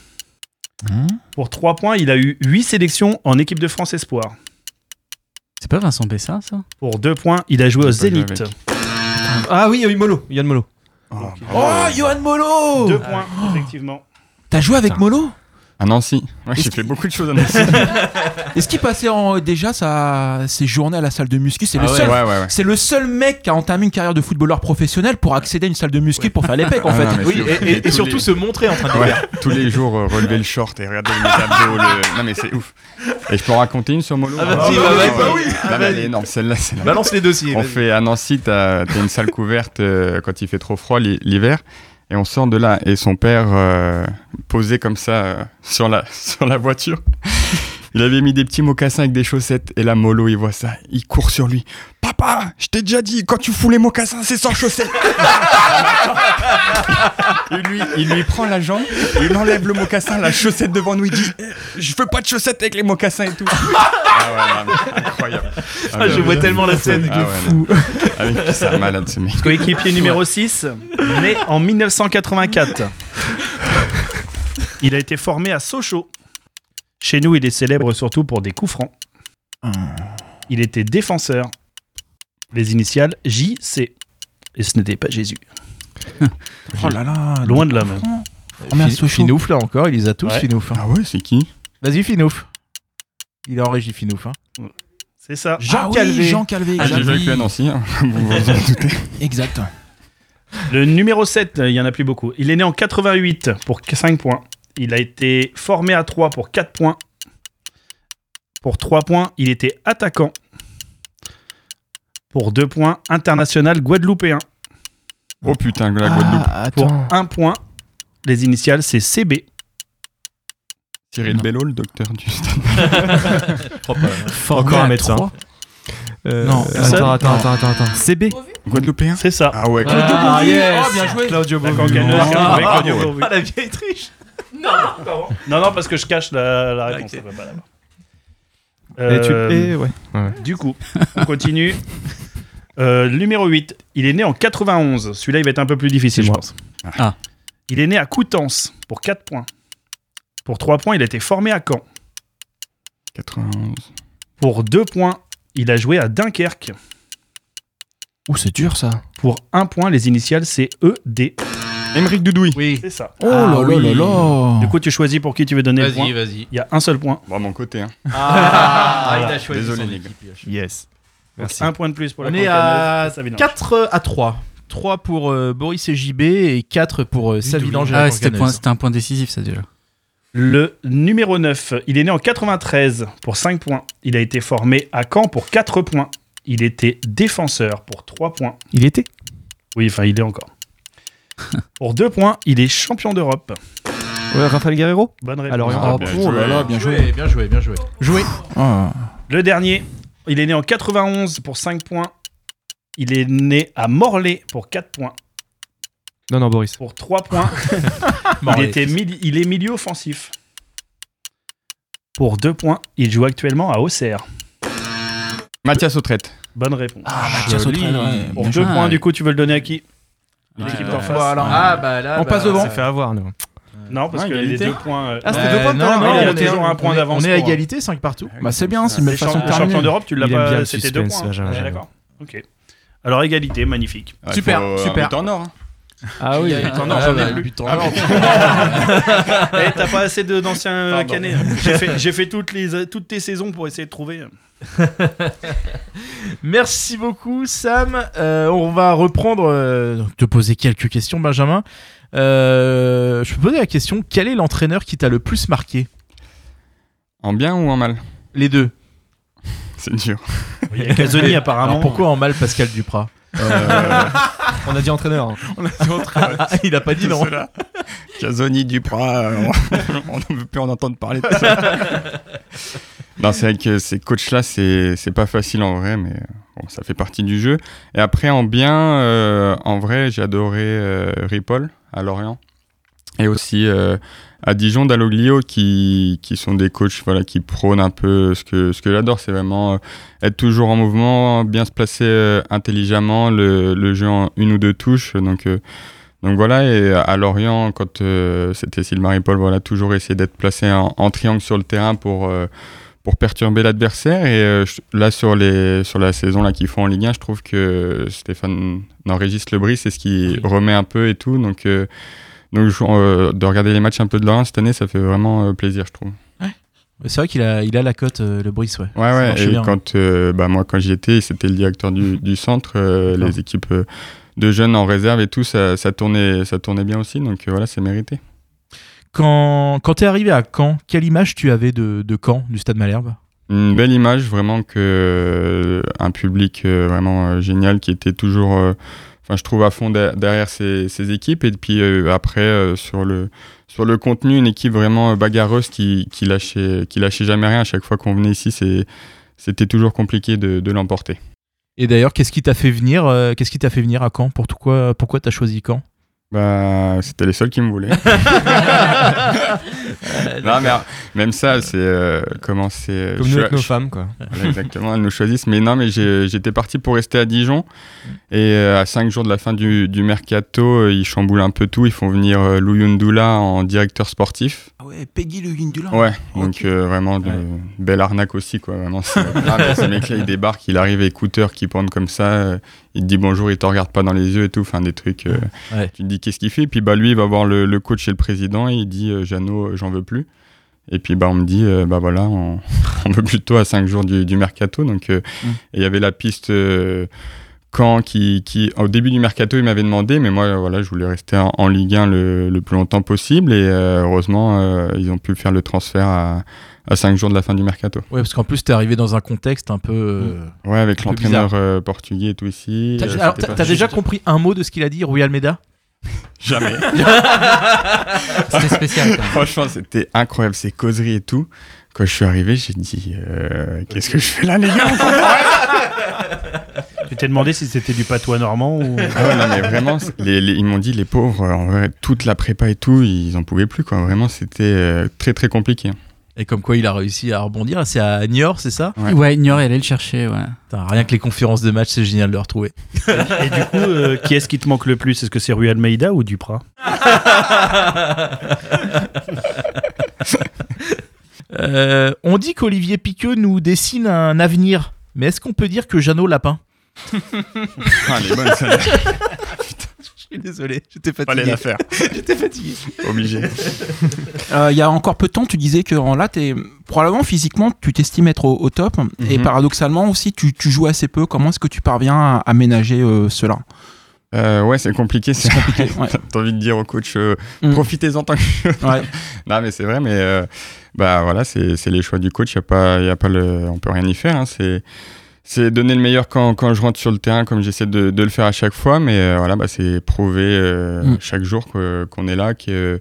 Hein? Pour 3 points, il a eu 8 sélections en équipe de France Espoir. C'est pas Vincent Bessa, ça? Pour 2 points, il a joué au Zénith. Ah oui, il y a eu Molo. Yann Molo. Oh, Oh, Johan Molo 2 points, effectivement. T'as joué avec Putain. Molo? À Nancy. Ouais, j'ai fait beaucoup de choses à Nancy. [LAUGHS] Est-ce qu'il passait en- déjà sa... ses journées à la salle de muscu? C'est le Ah ouais, seul. ouais, ouais, ouais. C'est le seul mec qui a entamé une carrière de footballeur professionnel pour accéder à une salle de muscu pour faire les pecs en Ah fait. non, mais Oui, c'est ouf. et, et- et Tous surtout les- se montrer en train de Ouais, faire. tous les jours euh, relever le short et regarder mes abdos. Le... Non mais c'est ouf. Et je peux en raconter une sur Molo Ah, vas-y, Ah, bah, ouais, ouais, ouais. bah oui. Non, mais elle est énorme, celle-là. c'est la- Balance les dossiers. On fait à Nancy, t'as as une salle couverte euh, quand il fait trop froid l'hi- l'hiver. Et on sort de là. Et son père, euh, posé comme ça euh, sur, la, [LAUGHS] sur la voiture, il avait mis des petits mocassins avec des chaussettes. Et là, Molo, il voit ça. Il court sur lui. Papa, je t'ai déjà dit, quand tu fous les mocassins, c'est sans chaussettes. [LAUGHS] il, lui, il lui prend la jambe, il enlève le mocassin, la chaussette devant nous. Il dit Eh, Je veux pas de chaussettes avec les mocassins et tout. ah ouais, non, mais incroyable. Ah, je vois tellement la scène. Ah ouais, non. Ah oui, c'est malade ce mec. Coéquipier numéro 6, né en 1984. Il a été formé à Sochaux. Chez nous, il est célèbre surtout pour des coups francs. Il était défenseur. Les initiales JC. Et ce n'était pas Jésus. [LAUGHS] Oh là là. Loin de là même. Oh, merde, Fi- Finouf là encore, il les a tous Ouais. Finouf. hein. Ah ouais, c'est qui? Vas-y Finouf. Il est en régie Finouf. Hein. C'est ça. Jean Ah oui, Calvé. Jean Calvé, Ah, j'ai joué à Nancy, hein. [LAUGHS] vous vous en doutez. Exact. Le numéro 7, il y en a plus beaucoup. Il est né en 88 pour 5 points. Il a été formé à 3 pour 4 points. Pour 3 points, il était attaquant. Pour 2 points, international guadeloupéen. Oh putain, la Guadeloupe. Ah, Pour attends. 1 point, les initiales, c'est CB. Cyril Bello, le docteur du stade. [LAUGHS] Formé Encore un médecin. Euh, Non, attends, attends, attends, attends, attends. CB. Guadeloupéen C'est ça. Ah ouais, Ah, yes. Oh, bien joué. Claudio cancaneuse, Ah, ah, Claudio. Ah la vieille triche. [LAUGHS] Non, non, non, parce que je cache la, la réponse. Ok. pas l'avoir. Et tu- Euh, et ouais. Ouais. Du coup, on continue. Euh, numéro 8, il est né en 91. Celui-là, il va être un peu plus difficile, je pense. Ah. Il est né à Coutances pour 4 points. Pour 3 points, il a été formé à Caen. 91. Pour 2 points, il a joué à Dunkerque. Ouh, c'est dur ça. Pour 1 point, les initiales, c'est ED. Émeric Doudoui. Oui. C'est ça. Oh là là là là. Du coup, tu choisis pour qui tu veux donner le point. Vas-y, vas-y. Il y a un seul point. Bon, à mon côté. Hein. Ah, [LAUGHS] il a choisi Désolé, son les gars. équipe. Yes. Donc, Merci. un point de plus pour la On est à Ça vidange. 4 à 3. 3 pour euh, Boris et JB et 4 pour euh, Savidange Ah, c'était un point décisif, ça déjà. Le numéro 9, il est né en 93 pour 5 points. Il a été formé à Caen pour 4 points. Il était défenseur pour 3 points. Il était? Oui, enfin, il est encore. [LAUGHS] pour 2 points, il est champion d'Europe. Ouais, Raphaël Guerrero Bonne réponse. Alors, Ah, Oh, bien oh là joué. là, bien joué. bien joué, bien joué. Joué. Ah. Le dernier, il est né en 91 pour 5 points. Il est né à Morlaix pour 4 points. Non, non, Boris. Pour 3 points, [LAUGHS] il, Morlaix. était mili- il est milieu offensif. Pour 2 points, il joue actuellement à Auxerre. Mathias Autrette. Bonne réponse. Ah, Mathias Joli. Autrel, ouais. Pour Bien 2 joué. points, du coup, tu veux le donner à qui? L'équipe Ouais, d'en ouais. face. Ah, bah là. On bah, passe devant. On s'est fait avoir, nous. Non, parce Ouais, que les égalité. deux points. euh, Ah, c'était Euh, deux points l'heure non, non, il y a on est- toujours un point d'avance On est à pour- égalité, 5 partout. Bah c'est bien, c'est une les belle façon de le champion terminer. d'Europe, tu l'as Il aime bien pas. le C'était deux suspense, points. Ouais. D'accord. Ok. Alors égalité, magnifique. Ah, il Super, euh, super. un but en or. hein. Ah oui. Non, Ah, j'en ai plus. but en or. [LAUGHS] Eh, T'as pas assez de- d'anciens canets. J'ai fait, j'ai fait toutes, les, toutes tes saisons pour essayer de trouver. [LAUGHS] Merci beaucoup, Sam. Euh, on va reprendre, euh, te poser quelques questions, Benjamin. Euh, je peux poser la question quel est l'entraîneur qui t'a le plus marqué? En bien ou en mal? Les deux. [LAUGHS] C'est dur. Il y a Casoni [LAUGHS] apparemment. Alors pourquoi en mal Pascal Duprat? On a dit entraîneur. hein. Ah, Il a pas dit non. Casoni, Duprat, euh, on ne veut plus en entendre parler de ça. Non, c'est vrai que ces coachs-là, c'est pas facile en vrai, mais bon, ça fait partie du jeu. Et après, en bien, euh, en vrai, j'ai adoré euh, Ripoll à Lorient. Et aussi euh, à Dijon, Dalloglio, qui, qui sont des coachs voilà, qui prônent un peu ce que, ce que j'adore. C'est vraiment être toujours en mouvement, bien se placer intelligemment, le, le jeu en une ou deux touches. Donc, donc voilà, et à Lorient, quand c'était Sylvain Ripoll, voilà, toujours essayer d'être placé en, triangle sur le terrain pour, pour perturber l'adversaire. Et euh, là, sur, les, sur la saison là, qu'ils font en Ligue 1, je trouve que Stéphane, non, Régis Lebris, c'est ce qui remet un peu et tout. Donc, euh, donc euh, de regarder les matchs un peu de Lorient cette année, ça fait vraiment plaisir, je trouve. C'est vrai qu'il a, il a la cote, euh, le Brice, ouais. Ouais, ouais. Et bien. quand, bah, moi, quand j'y étais, c'était le directeur du, du centre, les équipes de jeunes en réserve et tout, ça, ça, tournait, ça tournait bien aussi. Donc voilà, c'est mérité. Quand, quand t'es arrivé à Caen, quelle image tu avais de, de Caen, du Stade Malherbe? Une belle image, vraiment que euh, un public euh, vraiment euh, génial qui était toujours, enfin je trouve à fond de- derrière ces, équipes. Et puis après sur le sur le contenu une équipe vraiment bagarreuse qui, qui lâchait qui lâchait jamais rien. À chaque fois qu'on venait ici c'était toujours compliqué de, de l'emporter. Et d'ailleurs, qu'est-ce qui t'a fait venir Qu'est-ce qui t'a fait venir à Caen? Pourquoi, pourquoi t'as choisi Caen? Bah, c'était les seuls qui me voulaient. [LAUGHS] non, mais euh, même ça, c'est euh, comment c'est. euh, Comme nous avec nos je- femmes, quoi. [LAUGHS] Voilà, exactement, elles nous choisissent. Mais non, mais j'étais parti pour rester à Dijon. Et euh, à 5 jours de la fin du, du mercato, euh, ils chamboulent un peu tout. Ils font venir euh, Lou Yundoula en directeur sportif. Ouais, Peggy le Yindula. Ouais, donc euh, vraiment de belle arnaque aussi quoi. Vraiment, ce [LAUGHS] mec-là, il débarque, il arrive écouteur qui pointe comme ça, euh, il te dit bonjour, il te regarde pas dans les yeux et tout, enfin des trucs. euh, Ouais. Tu te dis qu'est-ce qu'il fait, puis bah lui, il va voir le, le coach et le président et il dit euh, Jeannot, j'en veux plus. Et puis bah on me dit euh, bah voilà, on, [LAUGHS] on veut plutôt à 5 jours du, du mercato, donc euh, Mm. et il y avait la piste. euh, Caen qui, qui, au début du mercato, il m'avait demandé, mais moi, voilà, je voulais rester en, en Ligue 1 le, le plus longtemps possible. Et euh, heureusement, euh, ils ont pu faire le transfert à, à 5 jours de la fin du mercato. Ouais, parce qu'en plus, t'es arrivé dans un contexte un peu. euh, Ouais, avec l'entraîneur euh, portugais et tout ici. T'as- alors, t'as t'as déjà compris un mot de ce qu'il a dit, Rui Almeida? Jamais. [LAUGHS] C'était spécial. quand même. Franchement, c'était incroyable, ces causeries et tout. Quand je suis arrivé, j'ai dit euh, Qu'est-ce que je fais là, les gars? [LAUGHS] Tu t'es demandé si c'était du patois normand ou. Ah ouais, non, mais vraiment, c'est- les- les- ils m'ont dit, les pauvres, en vrai, toute la prépa et tout, ils en pouvaient plus, quoi. Vraiment, c'était euh, très, très compliqué. Et comme quoi il a réussi à rebondir. C'est à Niort, c'est ça? Ouais, Niort, elle allait le chercher, ouais. Putain, Rien que les conférences de match, c'est génial de le retrouver. [LAUGHS] Et du coup, euh, qui est-ce qui te manque le plus? Est-ce que c'est Rui Almeida ou Duprat? [LAUGHS] Euh, on dit qu'Olivier Piqueux nous dessine un avenir. Mais est-ce qu'on peut dire que Jeannot Lapin? [LAUGHS] Ah, les bonnes, celle-là. [LAUGHS] Je suis désolé, j'étais fatigué. Fallait la faire. [LAUGHS] j'étais fatigué. Obligé. Euh, Il y a encore peu de temps, tu disais que en- là, es, probablement physiquement, tu t'estimes être au, au top. Et Mhm. paradoxalement aussi, tu, tu joues assez peu. Comment est-ce que tu parviens à, à ménager euh, cela? Euh, ouais, c'est compliqué. C'est compliqué, ouais. T'as envie de dire au coach, euh, Mm. profitez-en tant que. Ouais. non, mais c'est vrai, mais euh, bah voilà, c'est c'est les choix du coach. Y a pas, y a pas le, on peut rien y faire. hein, c'est c'est donner le meilleur quand, quand je rentre sur le terrain, comme j'essaie de, de le faire à chaque fois. Mais euh, voilà, bah, c'est prouver euh, Mm. chaque jour que- qu'on est là, que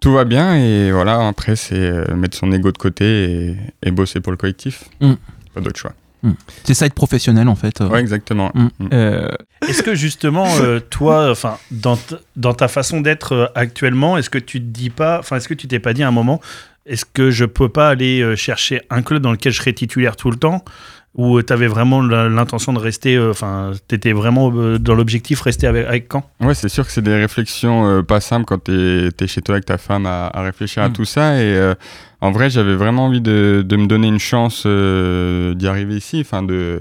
tout va bien. Et voilà, après, c'est euh, mettre son ego de côté et, et bosser pour le collectif. Mm. Pas d'autre choix. C'est ça être professionnel en fait. euh. Ouais, exactement. Mm. Mm. Euh, Est-ce que justement, [LAUGHS] euh, toi, enfin, dans, dans ta façon d'être euh, actuellement, est-ce que tu te dis pas, enfin, est-ce que tu t'es pas dit à un moment, est-ce que je peux pas aller euh, chercher un club dans lequel je serais titulaire tout le temps? Ou tu avais vraiment l'intention de rester, euh, enfin, tu étais vraiment euh, dans l'objectif rester avec, avec Caen Ouais, c'est sûr que c'est des réflexions euh, pas simples quand t'es es chez toi avec ta femme à, à réfléchir à Mm. tout ça. Et euh, en vrai, j'avais vraiment envie de, de me donner une chance euh, d'y arriver ici. Enfin, de...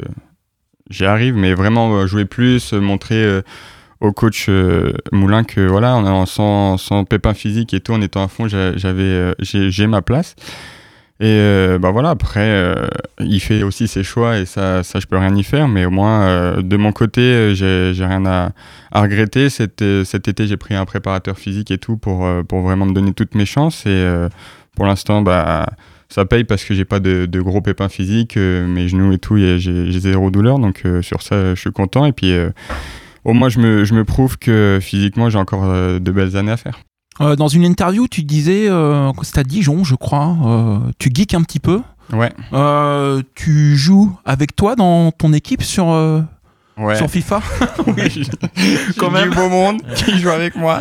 j'y arrive, mais vraiment euh, jouer plus, euh, montrer euh, au coach euh, Moulin que voilà, en, sans, sans pépin physique et tout, en étant à fond, j'avais, euh, j'ai ma place. Et euh, bah voilà, après, euh, il fait aussi ses choix et ça, ça je peux rien y faire, mais au moins, euh, de mon côté, euh, j'ai rien à, à regretter. Cet, euh, cet été, j'ai pris un préparateur physique et tout pour, euh, pour vraiment me donner toutes mes chances. Et pour l'instant, bah, ça paye parce que j'ai pas de, de gros pépins physiques, mes genoux et tout, j'ai zéro douleur. Donc sur ça, je suis content. Et puis, au moins, je me, je me prouve que physiquement, j'ai encore de belles années à faire. Euh, dans une interview, tu disais euh, c'était à Dijon, je crois. euh, tu geeks un petit peu. Ouais. Euh, tu joues avec toi dans ton équipe sur, Ouais. sur FIFA? [LAUGHS] Oui, Quand même. du beau monde [LAUGHS] qui joue avec moi,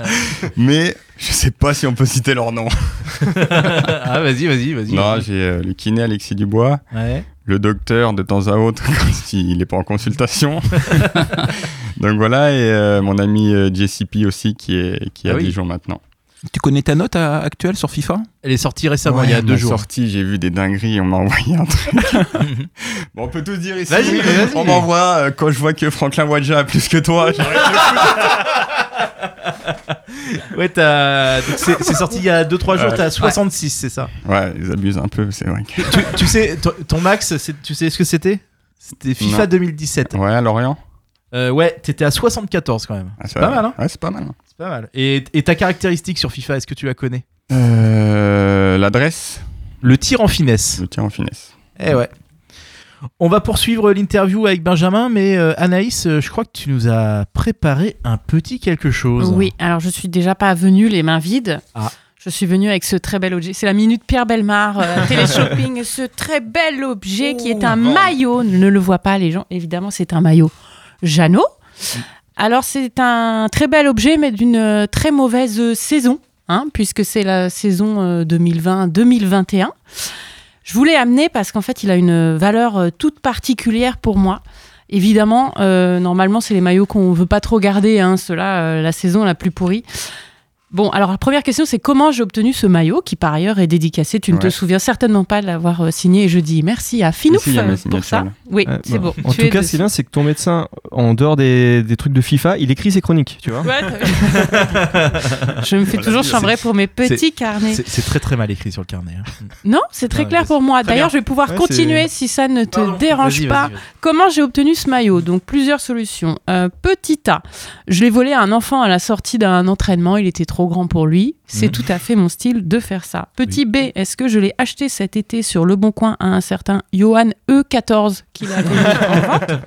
mais je sais pas si on peut citer leur nom. [LAUGHS] ah, vas-y, vas-y, vas-y. Non, j'ai le kiné Alexis Dubois, Ouais. le docteur de temps à autre quand il n'est pas en consultation. Donc voilà, et mon ami JCP aussi qui est, qui est Ah à oui. Dijon maintenant. Tu connais ta note euh, actuelle sur FIFA? Elle est sortie récemment, Ouais, il y a deux jours. sorti, j'ai vu des dingueries, on m'a envoyé un truc. [LAUGHS] bon, on peut tout dire ici. Vas-y, oui, vas-y. On m'envoie euh, quand je vois que Franklin Wadja a plus que toi. j'arrête [LAUGHS] Ouais, t'as. donc C'est c'est sorti il y a 2-3 jours, Ouais. t'as à 66, c'est ça? Ouais, ils abusent un peu, c'est vrai. que- tu, tu sais, ton- ton max, c'est- tu sais ce que c'était? C'était FIFA Non. 2017. Ouais, à Lorient. Euh, ouais, t'étais à 74 quand même. Ah, c'est pas mal, hein? Ouais, c'est pas mal. hein. C'est pas mal. Et, et ta caractéristique sur FIFA, est-ce que tu la connais? Euh, L'adresse? Le tir en finesse. Le tir en finesse. Eh ouais. On va poursuivre l'interview avec Benjamin, mais euh, Anaïs, euh, je crois que tu nous as préparé un petit quelque chose. Oui, alors je suis déjà pas venue les mains vides. Ah. Je suis venue avec ce très bel objet. C'est la minute Pierre Belmar, euh, [LAUGHS] téléshopping. ce très bel objet qui est un maillot. Ne le voient pas les gens. Évidemment, c'est un maillot Jeannot. Alors, c'est un très bel objet, mais d'une euh, très mauvaise euh, saison, hein, puisque c'est la saison euh, 2020-2021. Je voulais amener parce qu'en fait, il a une valeur euh, toute particulière pour moi. Évidemment, euh, normalement, c'est les maillots qu'on veut pas trop garder, hein, ceux-là, euh, la saison la plus pourrie. Bon, alors la première question, c'est comment j'ai obtenu ce maillot, qui par ailleurs est dédicacé. Tu ne te souviens certainement pas de l'avoir euh, signé, et je dis merci à Finouf Si, euh, pour ça. là. Oui, c'est bon. bon. En tu tout cas, dessus. c'est bien, c'est que ton médecin, en dehors des, des trucs de FIFA, il écrit ses chroniques, tu vois. Ouais, je me fais toujours chambrer pour mes petits carnets. C'est très très mal écrit sur le carnet. hein. [LAUGHS] Non, c'est très clair pour moi. D'ailleurs, je vais pouvoir Ouais, continuer si ça ne te Pardon. dérange pas. Comment j'ai obtenu ce maillot? Donc, plusieurs solutions. Euh, petit A, je l'ai volé à un enfant à la sortie d'un entraînement. Il était trop grand pour lui. C'est Mhm. tout à fait mon style de faire ça. Petit B, est-ce que je l'ai acheté cet été sur Le Bon Coin à un certain Johan E14 qui l'avait [LAUGHS] en vente?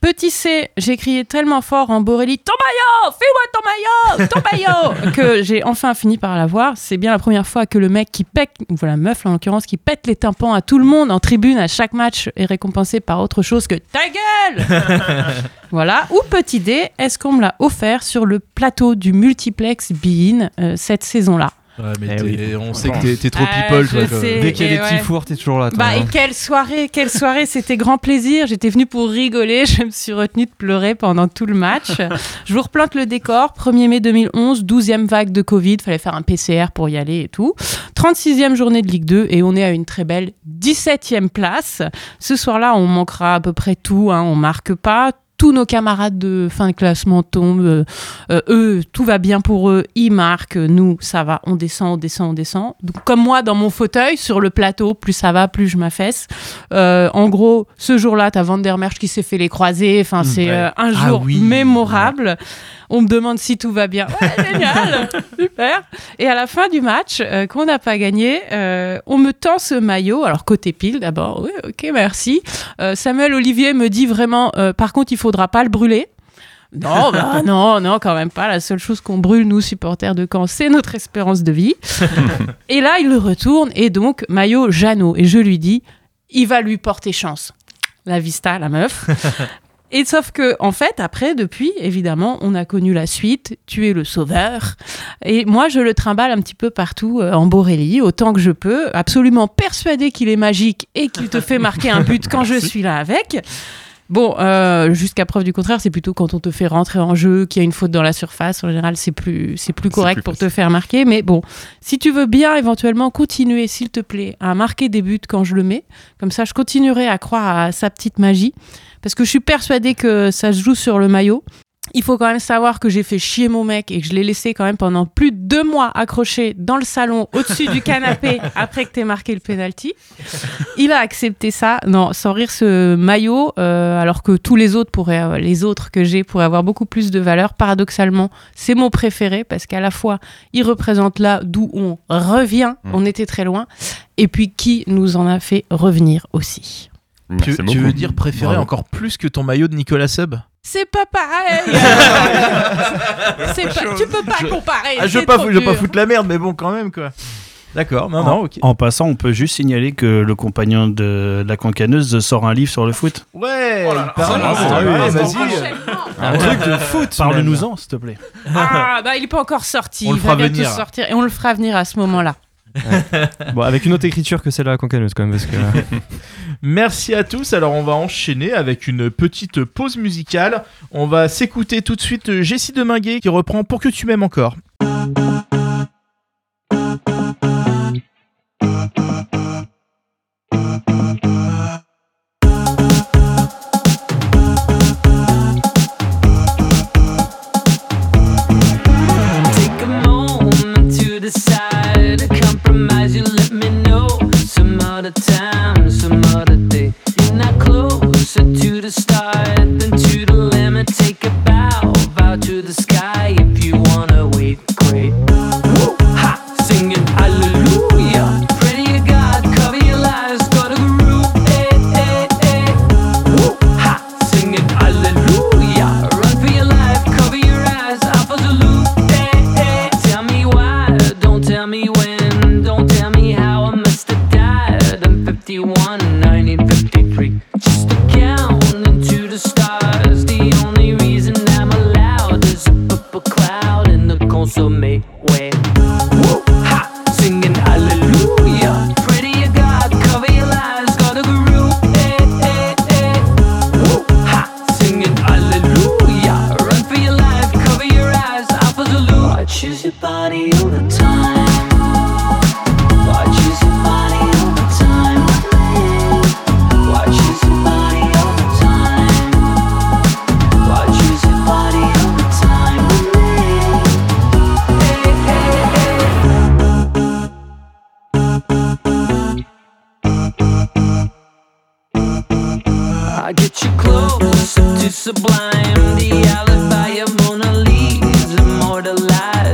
Petit C, j'ai crié tellement fort en Borelli Ton maillot Fais-moi ton maillot Ton maillot [LAUGHS] Que j'ai enfin fini par l'avoir. C'est bien la première fois que le mec qui pète, ou la meuf là, en l'occurrence, qui pète les tympans à tout le monde en tribune à chaque match est récompensé par autre chose que Ta gueule [LAUGHS] Voilà. Ou petit D, est-ce qu'on me l'a offert sur le plateau du multiplex Bein euh, cette saison-là? Ouais, mais Eh oui. on sait que t'es- trop Ah, people, toi. Dès qu'il y a et des petits fours, t'es toujours là. toi, Bah, hein. et quelle soirée, quelle soirée, c'était grand plaisir. J'étais venue pour rigoler, [LAUGHS] je me suis retenue de pleurer pendant tout le match. je vous replante le décor. 1er mai 2011, 12e vague de Covid, fallait faire un PCR pour y aller et tout. 36e journée de Ligue 2 et on est à une très belle 17e place. Ce soir-là, on manquera à peu près tout, hein, on marque pas. Tous nos camarades de fin de classement tombent. euh, euh, eux, tout va bien pour eux. Ils marquent. Nous, ça va. On descend, on descend, on descend. Donc, comme moi, dans mon fauteuil, sur le plateau, plus ça va, plus je m'affaisse. Euh, en gros, ce jour-là, t'as Van der Merch qui s'est fait les croisés. Enfin, c'est ouais. euh, un Ah jour oui. mémorable. On me demande si tout va bien. Ouais, [LAUGHS] génial, super. Et à la fin du match, euh, qu'on n'a pas gagné, euh, on me tend ce maillot. Alors côté pile d'abord, oui, ok, merci. Euh, Samuel Olivier me dit vraiment, par contre, il faudra pas le brûler. Non, bah [LAUGHS] non, non, quand même pas. La seule chose qu'on brûle, nous, supporters de Caen, c'est notre espérance de vie. [LAUGHS] et là, il le retourne, et donc, maillot Jeannot. Et je lui dis, il va lui porter chance. La vista, la meuf. Et sauf que, en fait, après, depuis, évidemment, on a connu la suite. Tu es le sauveur. Et moi, je le trimballe un petit peu partout euh, en Borélie, autant que je peux, absolument persuadé qu'il est magique et qu'il te fait marquer un but quand je suis là avec. Bon, euh, jusqu'à preuve du contraire, c'est plutôt quand on te fait rentrer en jeu, qu'il y a une faute dans la surface. En général, c'est plus, c'est plus correct plus pour te faire marquer. Mais bon, si tu veux bien éventuellement continuer, s'il te plaît, à marquer des buts quand je le mets, comme ça, je continuerai à croire à sa petite magie. Parce que je suis persuadée que ça se joue sur le maillot. Il faut quand même savoir que j'ai fait chier mon mec et que je l'ai laissé quand même pendant plus de deux mois accroché dans le salon, au-dessus du canapé, [LAUGHS] après que t'aies marqué le penalty. Il a accepté ça, non, sans rire ce maillot, euh, alors que tous les autres pourraient, euh, les autres que j'ai pourraient avoir beaucoup plus de valeur. Paradoxalement, c'est mon préféré parce qu'à la fois, il représente là d'où on revient, on était très loin, et puis qui nous en a fait revenir aussi? Tu, veux dire préférer Bravo. encore plus que ton maillot de Nicolas Seb? C'est pas pareil. [LAUGHS] C'est pas- tu peux pas comparer. Ah, je veux pas, je veux pas foutre la merde, mais bon, quand même, quoi. D'accord, non, en, non, ok. en passant, on peut juste signaler que le compagnon de la cancaneuse sort un livre sur le foot. Ouais, Oh ah, ouais, ça, vas-y. Prochainement. Un truc de foot. Parle-nous-en, s'il te plaît. Ah, bah il est pas encore sorti. On le il fera va bientôt venir. sortir et on le fera venir à ce moment-là. Bon, avec une autre écriture que celle-là, concaneuse quand même. [LAUGHS] Merci à tous. Alors, on va enchaîner avec une petite pause musicale. On va s'écouter tout de suite euh, Jessie Deminguet qui reprend Pour que tu m'aimes encore. alive.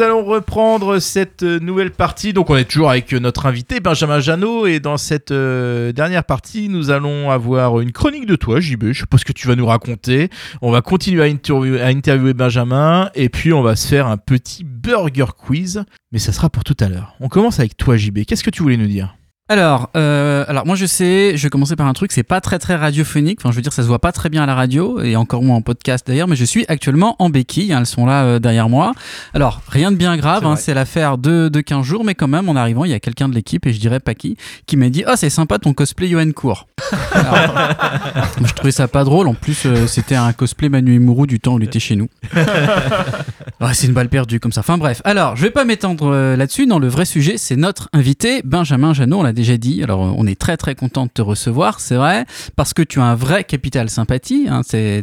Nous allons reprendre cette euh, nouvelle partie. Donc on est toujours avec euh, notre invité Benjamin Janot et dans cette euh, dernière partie, nous allons avoir une chronique de toi JB. Je sais pas ce que tu vas nous raconter. On va continuer à, interview- à interviewer Benjamin et puis on va se faire un petit burger quiz, mais ça sera pour tout à l'heure. On commence avec toi JB. Qu'est-ce que tu voulais nous dire? Alors, euh, alors moi je sais, je vais commencer par un truc, c'est pas très très radiophonique, enfin je veux dire ça se voit pas très bien à la radio et encore moins en podcast d'ailleurs, mais je suis actuellement en béquille, hein, elles sont là euh, derrière moi. Alors rien de bien grave, C'est hein, l'affaire de, de 15 jours, mais quand même en arrivant il y a quelqu'un de l'équipe et je dirais pas qui, qui m'a dit oh c'est sympa ton cosplay Yoann moi, [LAUGHS] je trouvais ça pas drôle, en plus euh, c'était un cosplay Manu Mourou du temps où il était chez nous. [LAUGHS] C'est une balle perdue comme ça. Enfin bref, alors je vais pas m'étendre euh, là-dessus. Dans le vrai sujet, c'est notre invité Benjamin Janot. On l'a déjà dit. Alors on est très très content de te recevoir, c'est vrai, parce que tu as un vrai capital sympathie. Hein, c'est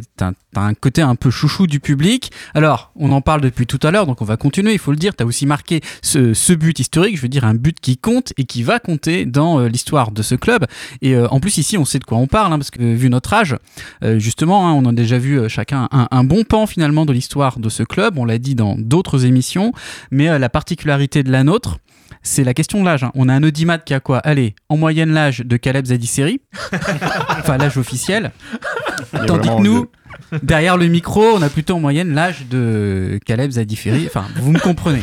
un côté un peu chouchou du public. Alors on en parle depuis tout à l'heure, donc on va continuer. Il faut le dire. T'as aussi marqué ce, but historique. Je veux dire un but qui compte et qui va compter dans euh, l'histoire de ce club. Et euh, en plus ici, on sait de quoi on parle, hein, parce que vu notre âge, euh, justement, hein, on a déjà vu chacun un, un bon pan finalement de l'histoire de ce club. On l'a dit dans d'autres émissions, mais la particularité de la nôtre. C'est la question de l'âge. hein. On a un audimat qui a quoi? Allez, en moyenne l'âge de Caleb Zadisseri, [LAUGHS] enfin l'âge officiel. Tandis que nous, derrière le micro, on a plutôt en moyenne l'âge de Caleb Zadiferi. Enfin, vous me comprenez.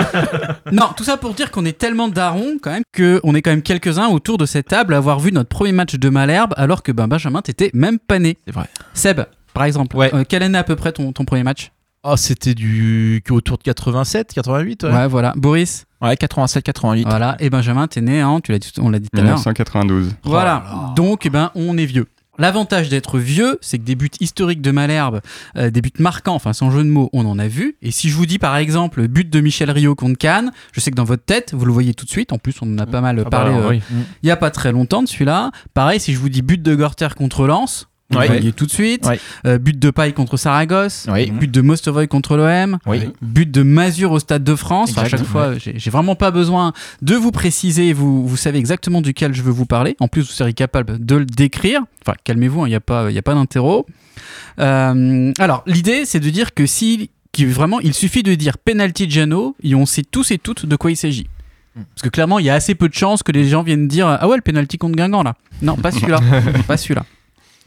[LAUGHS] non, tout ça pour dire qu'on est tellement darons quand même qu'on est quand même quelques-uns autour de cette table à avoir vu notre premier match de Malherbe alors que ben, Benjamin, t'étais même pas né. C'est vrai. Seb, par exemple, euh, quelle année à peu près ton, ton premier match? Oh, c'était du autour de 87, 88. ouais. voilà. Boris? Ouais, 87, 88. Voilà. Et Benjamin, t'es né, hein, tu l'as dit, on l'a dit tout à l'heure. 1992. Voilà. Donc, eh ben, on est vieux. L'avantage d'être vieux, c'est que des buts historiques de Malherbe, euh, des buts marquants, enfin sans jeu de mots, on en a vu. Et si je vous dis par exemple but de Michel Rio contre Cannes, je sais que dans votre tête, vous le voyez tout de suite. En plus, on en a pas mal Ah bah parlé euh, oui. il y a pas très longtemps de celui-là. Pareil, si je vous dis but de Gorter contre Lens, voyez tout de suite. Ouais. Euh, but de Paille contre Saragosse, Oui. but de Mostovoy contre l'OM, Oui. but de Mazur au Stade de France. Enfin, à chaque fois, j'ai j'ai vraiment pas besoin de vous préciser. Vous, vous savez exactement duquel je veux vous parler. En plus, vous serez capable de le décrire. Enfin, calmez-vous, il n'y a pas, il a pas d'interro. Euh, alors, l'idée, c'est de dire que si, qui vraiment, il suffit de dire penalty Jano et on sait tous et toutes de quoi il s'agit. Parce que clairement, il y a assez peu de chances que les gens viennent dire Ah ouais, le penalty contre Guingamp là. Non, pas [LAUGHS] celui-là. pas celui-là.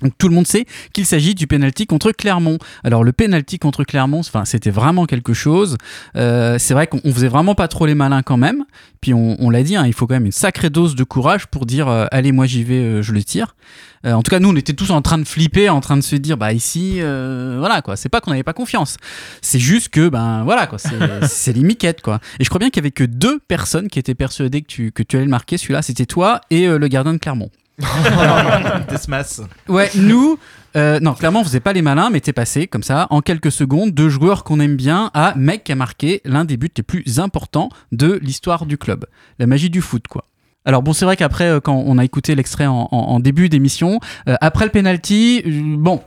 Donc tout le monde sait qu'il s'agit du penalty contre Clermont. Alors le penalty contre Clermont, enfin c'était vraiment quelque chose. Euh, c'est vrai qu'on on faisait vraiment pas trop les malins quand même. Puis on, on l'a dit, hein, il faut quand même une sacrée dose de courage pour dire euh, allez moi j'y vais, euh, je le tire. Euh, en tout cas nous on était tous en train de flipper, en train de se dire bah ici euh, voilà quoi. C'est pas qu'on n'avait pas confiance. C'est juste que ben voilà quoi. C'est [LAUGHS] c'est les miquettes quoi. Et je crois bien qu'il y avait que deux personnes qui étaient persuadées que tu que tu allais le marquer. Celui-là c'était toi et euh, le gardien de Clermont. [LAUGHS] Ouais, nous, euh, non, clairement, on faisait pas les malins, mais t'es passé comme ça, en quelques secondes, de joueurs qu'on aime bien à mec qui a marqué l'un des buts les plus importants de l'histoire du club. La magie du foot, quoi. Alors bon, c'est vrai qu'après, euh, quand on a écouté l'extrait en, début d'émission, euh, après le penalty, bon,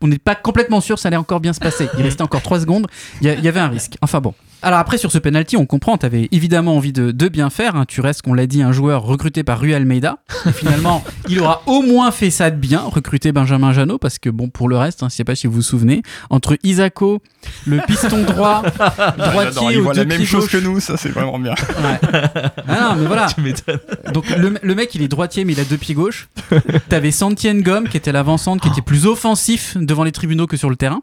on n'est pas complètement sûr, ça allait encore bien se passer. Il restait encore 3 secondes, il y avait un risque. Enfin bon. Alors après, sur ce penalty, on comprend, t'avais évidemment envie de, de bien faire. hein. Tu restes, qu'on l'a dit, un joueur recruté par Rui Almeida. Et finalement, il aura au moins fait ça de bien, recruter Benjamin Janot, parce que bon, pour le reste, hein, je sais pas si vous vous souvenez, entre Isako, le piston droit, [LAUGHS] droitier il aux voit deux la même pieds chose gauche. que nous, ça c'est vraiment bien. Ah non, mais voilà. [LAUGHS] Tu m'étonnes. Donc le, le mec il est droitier mais il a deux pieds gauches. T'avais Santien Gomme qui était l'avant-centre qui était plus offensif devant les tribunaux que sur le terrain.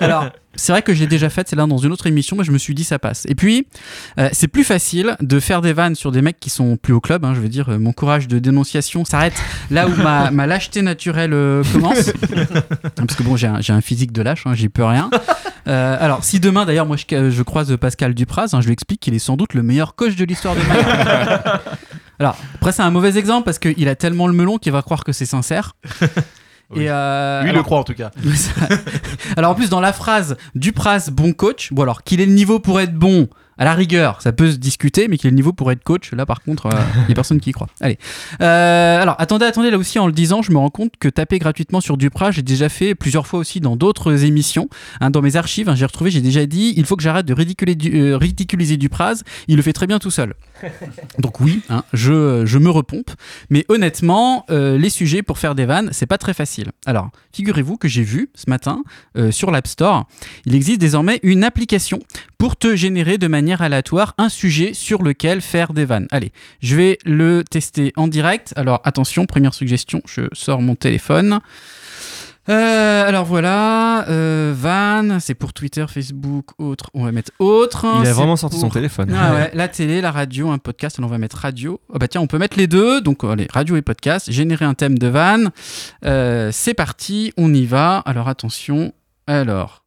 Alors c'est vrai que je l'ai déjà fait, c'est là dans une autre émission, mais je me suis dit ça passe. Et puis euh, c'est plus facile de faire des vannes sur des mecs qui sont plus au club. hein, je veux dire, euh, mon courage de dénonciation s'arrête là où ma, ma lâcheté naturelle euh, commence. [LAUGHS] Parce que bon, j'ai un, j'ai un physique de lâche, hein, j'y peux rien. Alors, si demain, d'ailleurs, moi je, je croise Pascal Dupraz, hein, je lui explique qu'il est sans doute le meilleur coach de l'histoire de Malherbe. [LAUGHS] Alors, après, c'est un mauvais exemple parce qu'il a tellement le melon qu'il va croire que c'est sincère. Et euh, Lui, il le croit en tout cas. [LAUGHS] alors en plus dans la phrase Dupraz bon coach, bon alors qu'il ait le niveau pour être bon, À la rigueur, ça peut se discuter, mais qu'il ait le niveau pour être coach, là par contre, [LAUGHS] il n'y a personne qui y croit. Allez. Euh, alors, attendez, attendez, là aussi, en le disant, je me rends compte que taper gratuitement sur Duprat, j'ai déjà fait plusieurs fois aussi dans d'autres émissions. Hein, dans mes archives, hein, j'ai retrouvé, j'ai déjà dit, il faut que j'arrête de ridiculer du- euh, ridiculiser Dupraz, il le fait très bien tout seul. [LAUGHS] Donc oui, hein, je, je me repompe. Mais honnêtement, euh, les sujets pour faire des vannes, c'est pas très facile. Alors, figurez-vous que j'ai vu ce matin euh, sur l'App Store, il existe désormais une application pour te générer de manière aléatoire un sujet sur lequel faire des vannes. Allez, je vais le tester en direct. Alors attention, première suggestion, je sors mon téléphone. Euh, alors voilà, euh, Van, c'est pour Twitter, Facebook, autre. On va mettre autre. Il a vraiment sorti son téléphone. Ah ouais, [LAUGHS] la télé, la radio, un podcast. Alors on va mettre radio. Oh bah tiens, on peut mettre les deux. Donc allez, radio et podcast. Générer un thème de Van. Euh, c'est parti, on y va. Alors attention. Alors.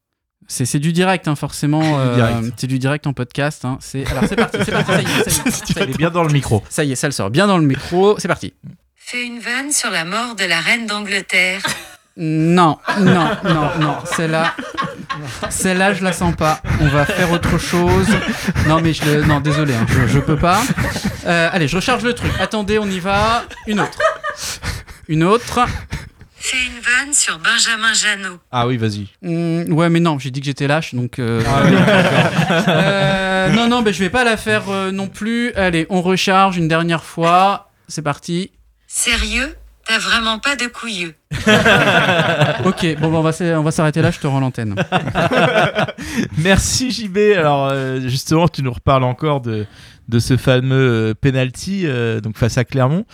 C'est du direct, hein, forcément. [LAUGHS] euh, c'est du direct en podcast. hein. C'est alors c'est parti, c'est parti. Ça y est, ça y est, [LAUGHS] ça y est. Il est bien dans le micro. Ça y est, ça le sort bien dans le micro. C'est parti. Fais une vanne sur la mort de la reine d'Angleterre. Non, non, non, non. Celle-là, celle-là, je la sens pas. On va faire autre chose. Non, mais je le... non, désolé, hein, je, je peux pas. Euh, allez, je recharge le truc. Attendez, on y va. Une autre. Une autre. Fais une vanne sur Benjamin Janot. Ah oui, vas-y. Hmm, ouais, mais non, j'ai dit que j'étais lâche, donc. euh, Ah oui, [LAUGHS] euh, non, non, mais je vais pas la faire euh, non plus. Allez, on recharge une dernière fois. C'est parti. Sérieux? T'as vraiment pas de couilleux. [LAUGHS] ok, bon, bah, on va s- on va s'arrêter là. Je te rends l'antenne. [LAUGHS] Merci JB. Alors euh, justement, tu nous reparles encore de de ce fameux euh, penalty euh, donc face à Clermont.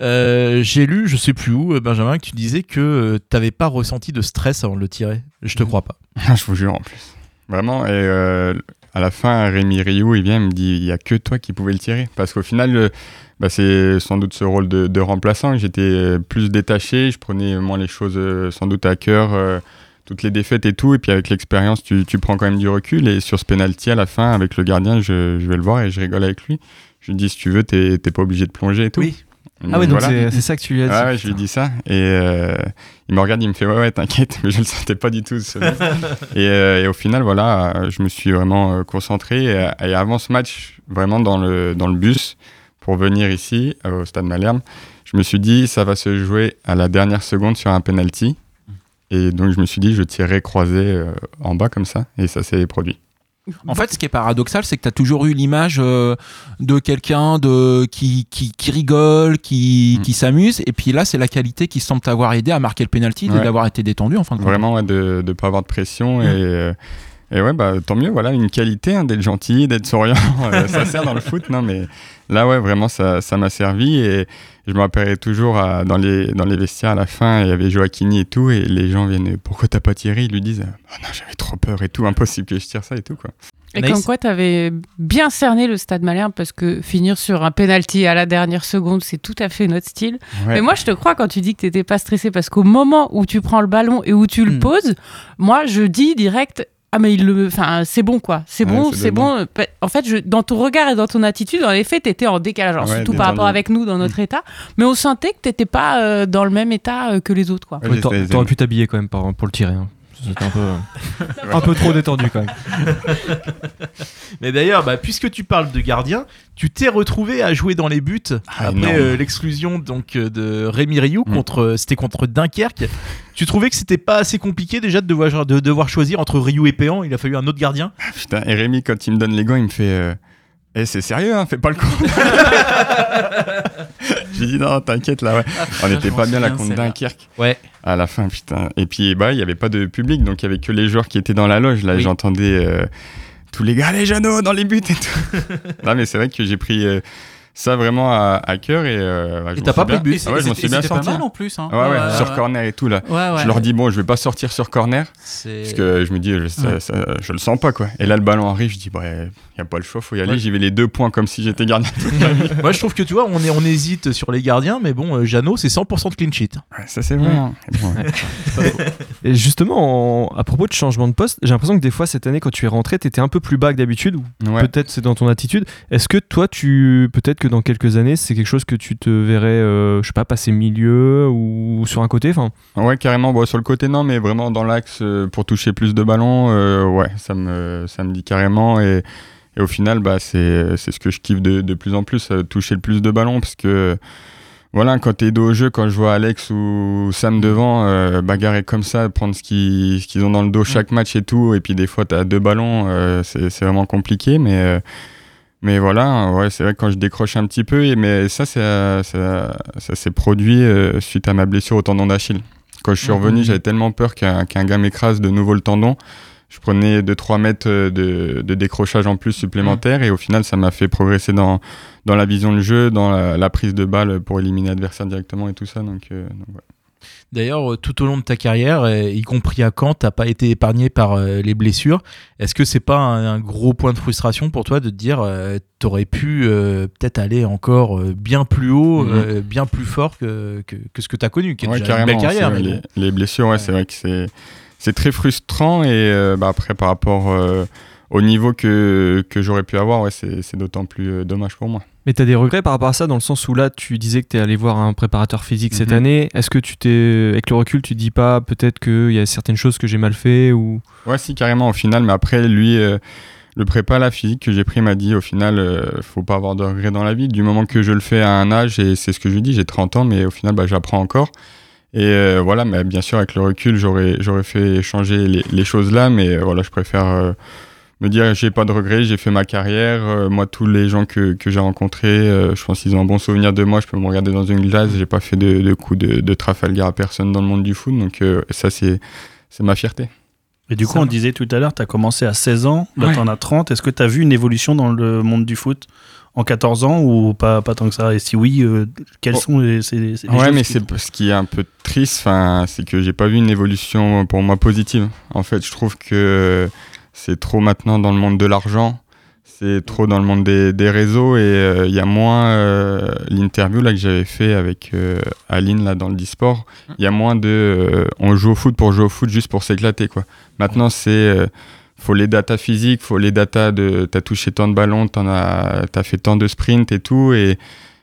Euh, J'ai lu, je sais plus où, Benjamin, que tu disais que euh, t'avais pas ressenti de stress avant de le tirer. Je te crois pas. [LAUGHS] je vous jure en plus. Vraiment. Et euh, à la fin, Rémi Rioux, il vient, il me dit il y a que toi qui pouvais le tirer. Parce qu'au final, euh, bah, c'est sans doute ce rôle de, de remplaçant. J'étais euh, plus détaché, je prenais moins les choses euh, sans doute à cœur, euh, toutes les défaites et tout. Et puis avec l'expérience, tu, tu prends quand même du recul. Et sur ce penalty, à la fin, avec le gardien, je, je vais le voir et je rigole avec lui. Je lui dis si tu veux, t'es pas obligé de plonger et tout. Oui. Ah ouais, donc c'est- c'est ça que tu lui as dit. Ouais, ouais, je lui ai dit ça. Et euh, il me regarde, il me fait Ouais, ouais, t'inquiète, [LAUGHS] mais je le sentais pas du tout. ce [LAUGHS] et, euh, et au final, voilà, je me suis vraiment concentré. Et, et avant ce match, vraiment dans le, dans le bus, pour venir ici, au stade Malherbe, je me suis dit Ça va se jouer à la dernière seconde sur un penalty. Et donc, je me suis dit Je tirerai croisé euh, en bas comme ça. Et ça s'est produit. En fait, ce qui est paradoxal, c'est que tu as toujours eu l'image euh, de quelqu'un de qui, qui, qui rigole, Mm. qui, qui s'amuse, et puis là, c'est la qualité qui semble t'avoir aidé à marquer le penalty, Ouais. d'avoir été détendu en fin de compte. Vraiment, ouais, de ne pas avoir de pression. Et, euh, et ouais, bah, tant mieux, voilà, une qualité hein, d'être gentil, d'être souriant. [LAUGHS] euh, ça sert dans le foot, non, mais là, ouais, vraiment, ça ça m'a servi. Et je me rappellerai toujours à- dans, les, dans les vestiaires à la fin, il y avait Joaquini et tout, et les gens viennent Pourquoi t'as pas tiré? Ils lui disent Ah non, j'avais trop peur et tout, impossible que je tire ça et tout, quoi. Et comme quoi, tu avais bien cerné le stade Malherbe parce que finir sur un penalty à la dernière seconde, c'est tout à fait notre style. Ouais. Mais moi, je te crois quand tu dis que tu n'étais pas stressé parce qu'au moment où tu prends le ballon et où tu Hmm. le poses, moi, je dis direct. Ah mais il le, enfin c'est bon quoi, c'est Ouais, bon, c'est bon. En fait, je, dans ton regard et dans ton attitude, en effet, t'étais en décalage, Alors, Ouais, surtout par rapport avec nous dans notre état, mais on sentait que t'étais pas euh, dans le même état euh, que les autres quoi. Ouais, T'aurais pu t'habiller quand même par- pour le tirer. hein. C'était un peu, [LAUGHS] un peu trop détendu quand même. [LAUGHS] Mais d'ailleurs, bah, puisque tu parles de gardien, tu t'es retrouvé à jouer dans les buts après énorme. euh, l'exclusion donc euh, de Rémi Rioux contre euh, c'était contre Dunkerque. Tu trouvais que c'était pas assez compliqué déjà de devoir, de devoir choisir entre Rioux et Péan? Il a fallu un autre gardien? Putain, et Rémi, quand il me donne les gants, il me fait euh, Eh, c'est sérieux, hein, fais pas le con. [LAUGHS] J'ai dit non, t'inquiète là, ouais. Ah, On putain, était je pas bien là souviens, contre. Dunkerque. Ouais. À la fin, putain. Et puis, bah, il y avait pas de public, donc il y avait que les joueurs qui étaient dans la loge. Là, Oui. j'entendais euh, tous les gars, les Jeannot, dans les buts et tout. [LAUGHS] non, mais c'est vrai que j'ai pris. euh, ça vraiment à, à cœur et, euh, je t'as pas pris de but. Ah ouais, je m'en suis bien c'était pas sorti. mal en plus, hein. Ouais, ouais, Ouais, ouais, sur ouais. corner et tout là. Ouais, ouais. Je leur dis bon, je vais pas sortir sur corner parce que je me dis je, ça- Ouais. ça- je le sens pas quoi. Et là le ballon arrive, je dis bah y a pas le choix, faut y aller. Ouais. J'y vais les deux points comme si j'étais gardien. [LAUGHS] Moi, je trouve que tu vois, on, est, on hésite sur les gardiens, mais bon, euh, Jeannot, c'est 100% de clean sheet. ça c'est vrai. hein. Bon. [LAUGHS] Et justement, en- à propos de changement de poste, j'ai l'impression que des fois cette année, quand tu es rentré, tu étais un peu plus bas que d'habitude, ou Ouais. peut-être c'est dans ton attitude. Est-ce que toi, tu peut-être que dans quelques années, c'est quelque chose que tu te verrais, euh, je sais pas, passer milieu ou sur un côté enfin, Ouais, carrément. Bon, sur le côté, non, mais vraiment dans l'axe euh, pour toucher plus de ballons, euh, ouais, ça me, ça me dit carrément. Et, Et au final, bah, c'est ce que je kiffe de, de plus en plus, toucher le plus de ballons. Parce que, voilà, quand t'es dos au jeu, quand je vois Alex ou Sam devant, euh, bagarrer comme ça, prendre ce qu'ils qu'ils ont dans le dos chaque match et tout, et puis des fois, t'as deux ballons, euh, c'est c'est vraiment compliqué. Mais, euh, mais voilà, ouais, c'est vrai que quand je décroche un petit peu, et, mais ça, ça, ça, ça s'est produit euh, suite à ma blessure au tendon d'Achille. Quand je suis revenu, j'avais tellement peur qu'un gars m'écrase de nouveau le tendon. Je prenais 2-3 mètres euh, de, de décrochage en plus supplémentaire et au final, ça m'a fait progresser dans, dans la vision de jeu, dans la, la prise de balle pour éliminer l'adversaire directement et tout ça. Donc, euh, donc voilà. D'ailleurs, euh, tout au long de ta carrière, euh, y compris à Caen, t'as pas été épargné par euh, les blessures. Est-ce que c'est pas un, gros point de frustration pour toi de te dire t'aurais pu euh, peut-être aller encore bien plus haut, Mhm. euh, bien plus fort que, que, que ce que t'as connu, qui est Ouais, déjà une belle carrière. mais les, blessures, ouais, c'est vrai que c'est, c'est très frustrant et euh, bah, après, par rapport au niveau que, que j'aurais pu avoir, ouais, c'est, d'autant plus euh, dommage pour moi. Mais t'as des regrets par rapport à ça, dans le sens où là, tu disais que t'es allé voir un préparateur physique cette Mhm. année. Est-ce que tu t'es, avec le recul, tu te dis pas peut-être qu'il y a certaines choses que j'ai mal fait ou? Ouais, si, carrément, au final. Mais après, lui, euh, le prépa, la physique que j'ai pris m'a dit, au final, euh, faut pas avoir de regrets dans la vie. Du moment que je le fais à un âge, et c'est ce que je lui dis, j'ai 30 ans, mais au final, bah, j'apprends encore. Et euh, voilà, mais bien sûr, avec le recul, j'aurais, j'aurais fait changer les, les choses là, mais voilà, je préfère me dire, j'ai pas de regrets, j'ai fait ma carrière. Euh, moi, tous les gens que, que j'ai rencontrés, euh, je pense qu'ils ont un bon souvenir de moi. Je peux me regarder dans une glace, j'ai pas fait de, de coups de, de Trafalgar à personne dans le monde du foot, donc euh, ça, c'est, c'est ma fierté. Et du coup, on disait tout à l'heure, tu as commencé à 16 ans, là Ouais. tu en as 30. Est-ce que tu as vu une évolution dans le monde du foot en 14 ans ou pas, pas tant que ça? Et si oui, euh, quelles Oh. sont les, ces- Ouais, choses mais c'est ce qui est un peu triste, enfin, c'est que j'ai pas vu une évolution pour moi positive. En fait, je trouve que c'est trop maintenant dans le monde de l'argent, c'est trop dans le monde des, réseaux et euh, il y a moins euh, l'interview là que j'avais fait avec euh, Aline là dans le Disport. Il y a moins de euh, on joue au foot pour jouer au foot juste pour s'éclater quoi. Maintenant c'est euh, faut les datas physiques, faut les datas de t'as touché tant de ballons, t'en as t'as fait tant de sprints et tout et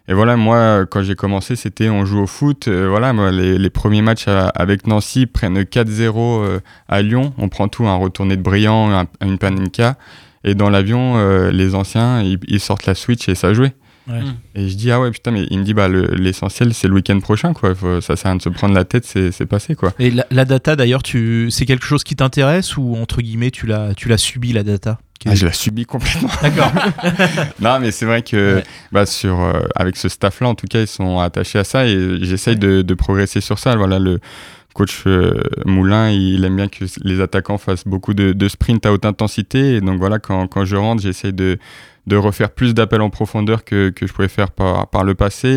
et voilà, moi, quand j'ai commencé, c'était on joue au foot. Euh, voilà, moi, les, les premiers matchs à- avec Nancy prennent 4-0 euh, à Lyon. On prend tout, un retourné de brillant, un- une panenka. Et dans l'avion, euh, les anciens, ils, ils sortent la Switch et ça jouait. Ouais. Et je dis, ah ouais, putain, mais il me dit, bah, le- l'essentiel, c'est le week-end prochain, quoi. Faut- ça sert à rien de se prendre la tête, c'est passé, quoi. Et la, la data, d'ailleurs, tu, c'est quelque chose qui t'intéresse ou entre guillemets, tu l'as, tu l'as subi la data? Ah, je la subis complètement. D'accord. [LAUGHS] non, mais c'est vrai que Ouais. bah, sur, euh, avec ce staff-là, en tout cas, ils sont attachés à ça et j'essaye de, de progresser sur ça. Voilà, le coach euh, Moulin, il aime bien que les attaquants fassent beaucoup de, de sprints à haute intensité. Et donc voilà, quand, quand je rentre, j'essaye de, de refaire plus d'appels en profondeur que, que je pouvais faire par, par le passé.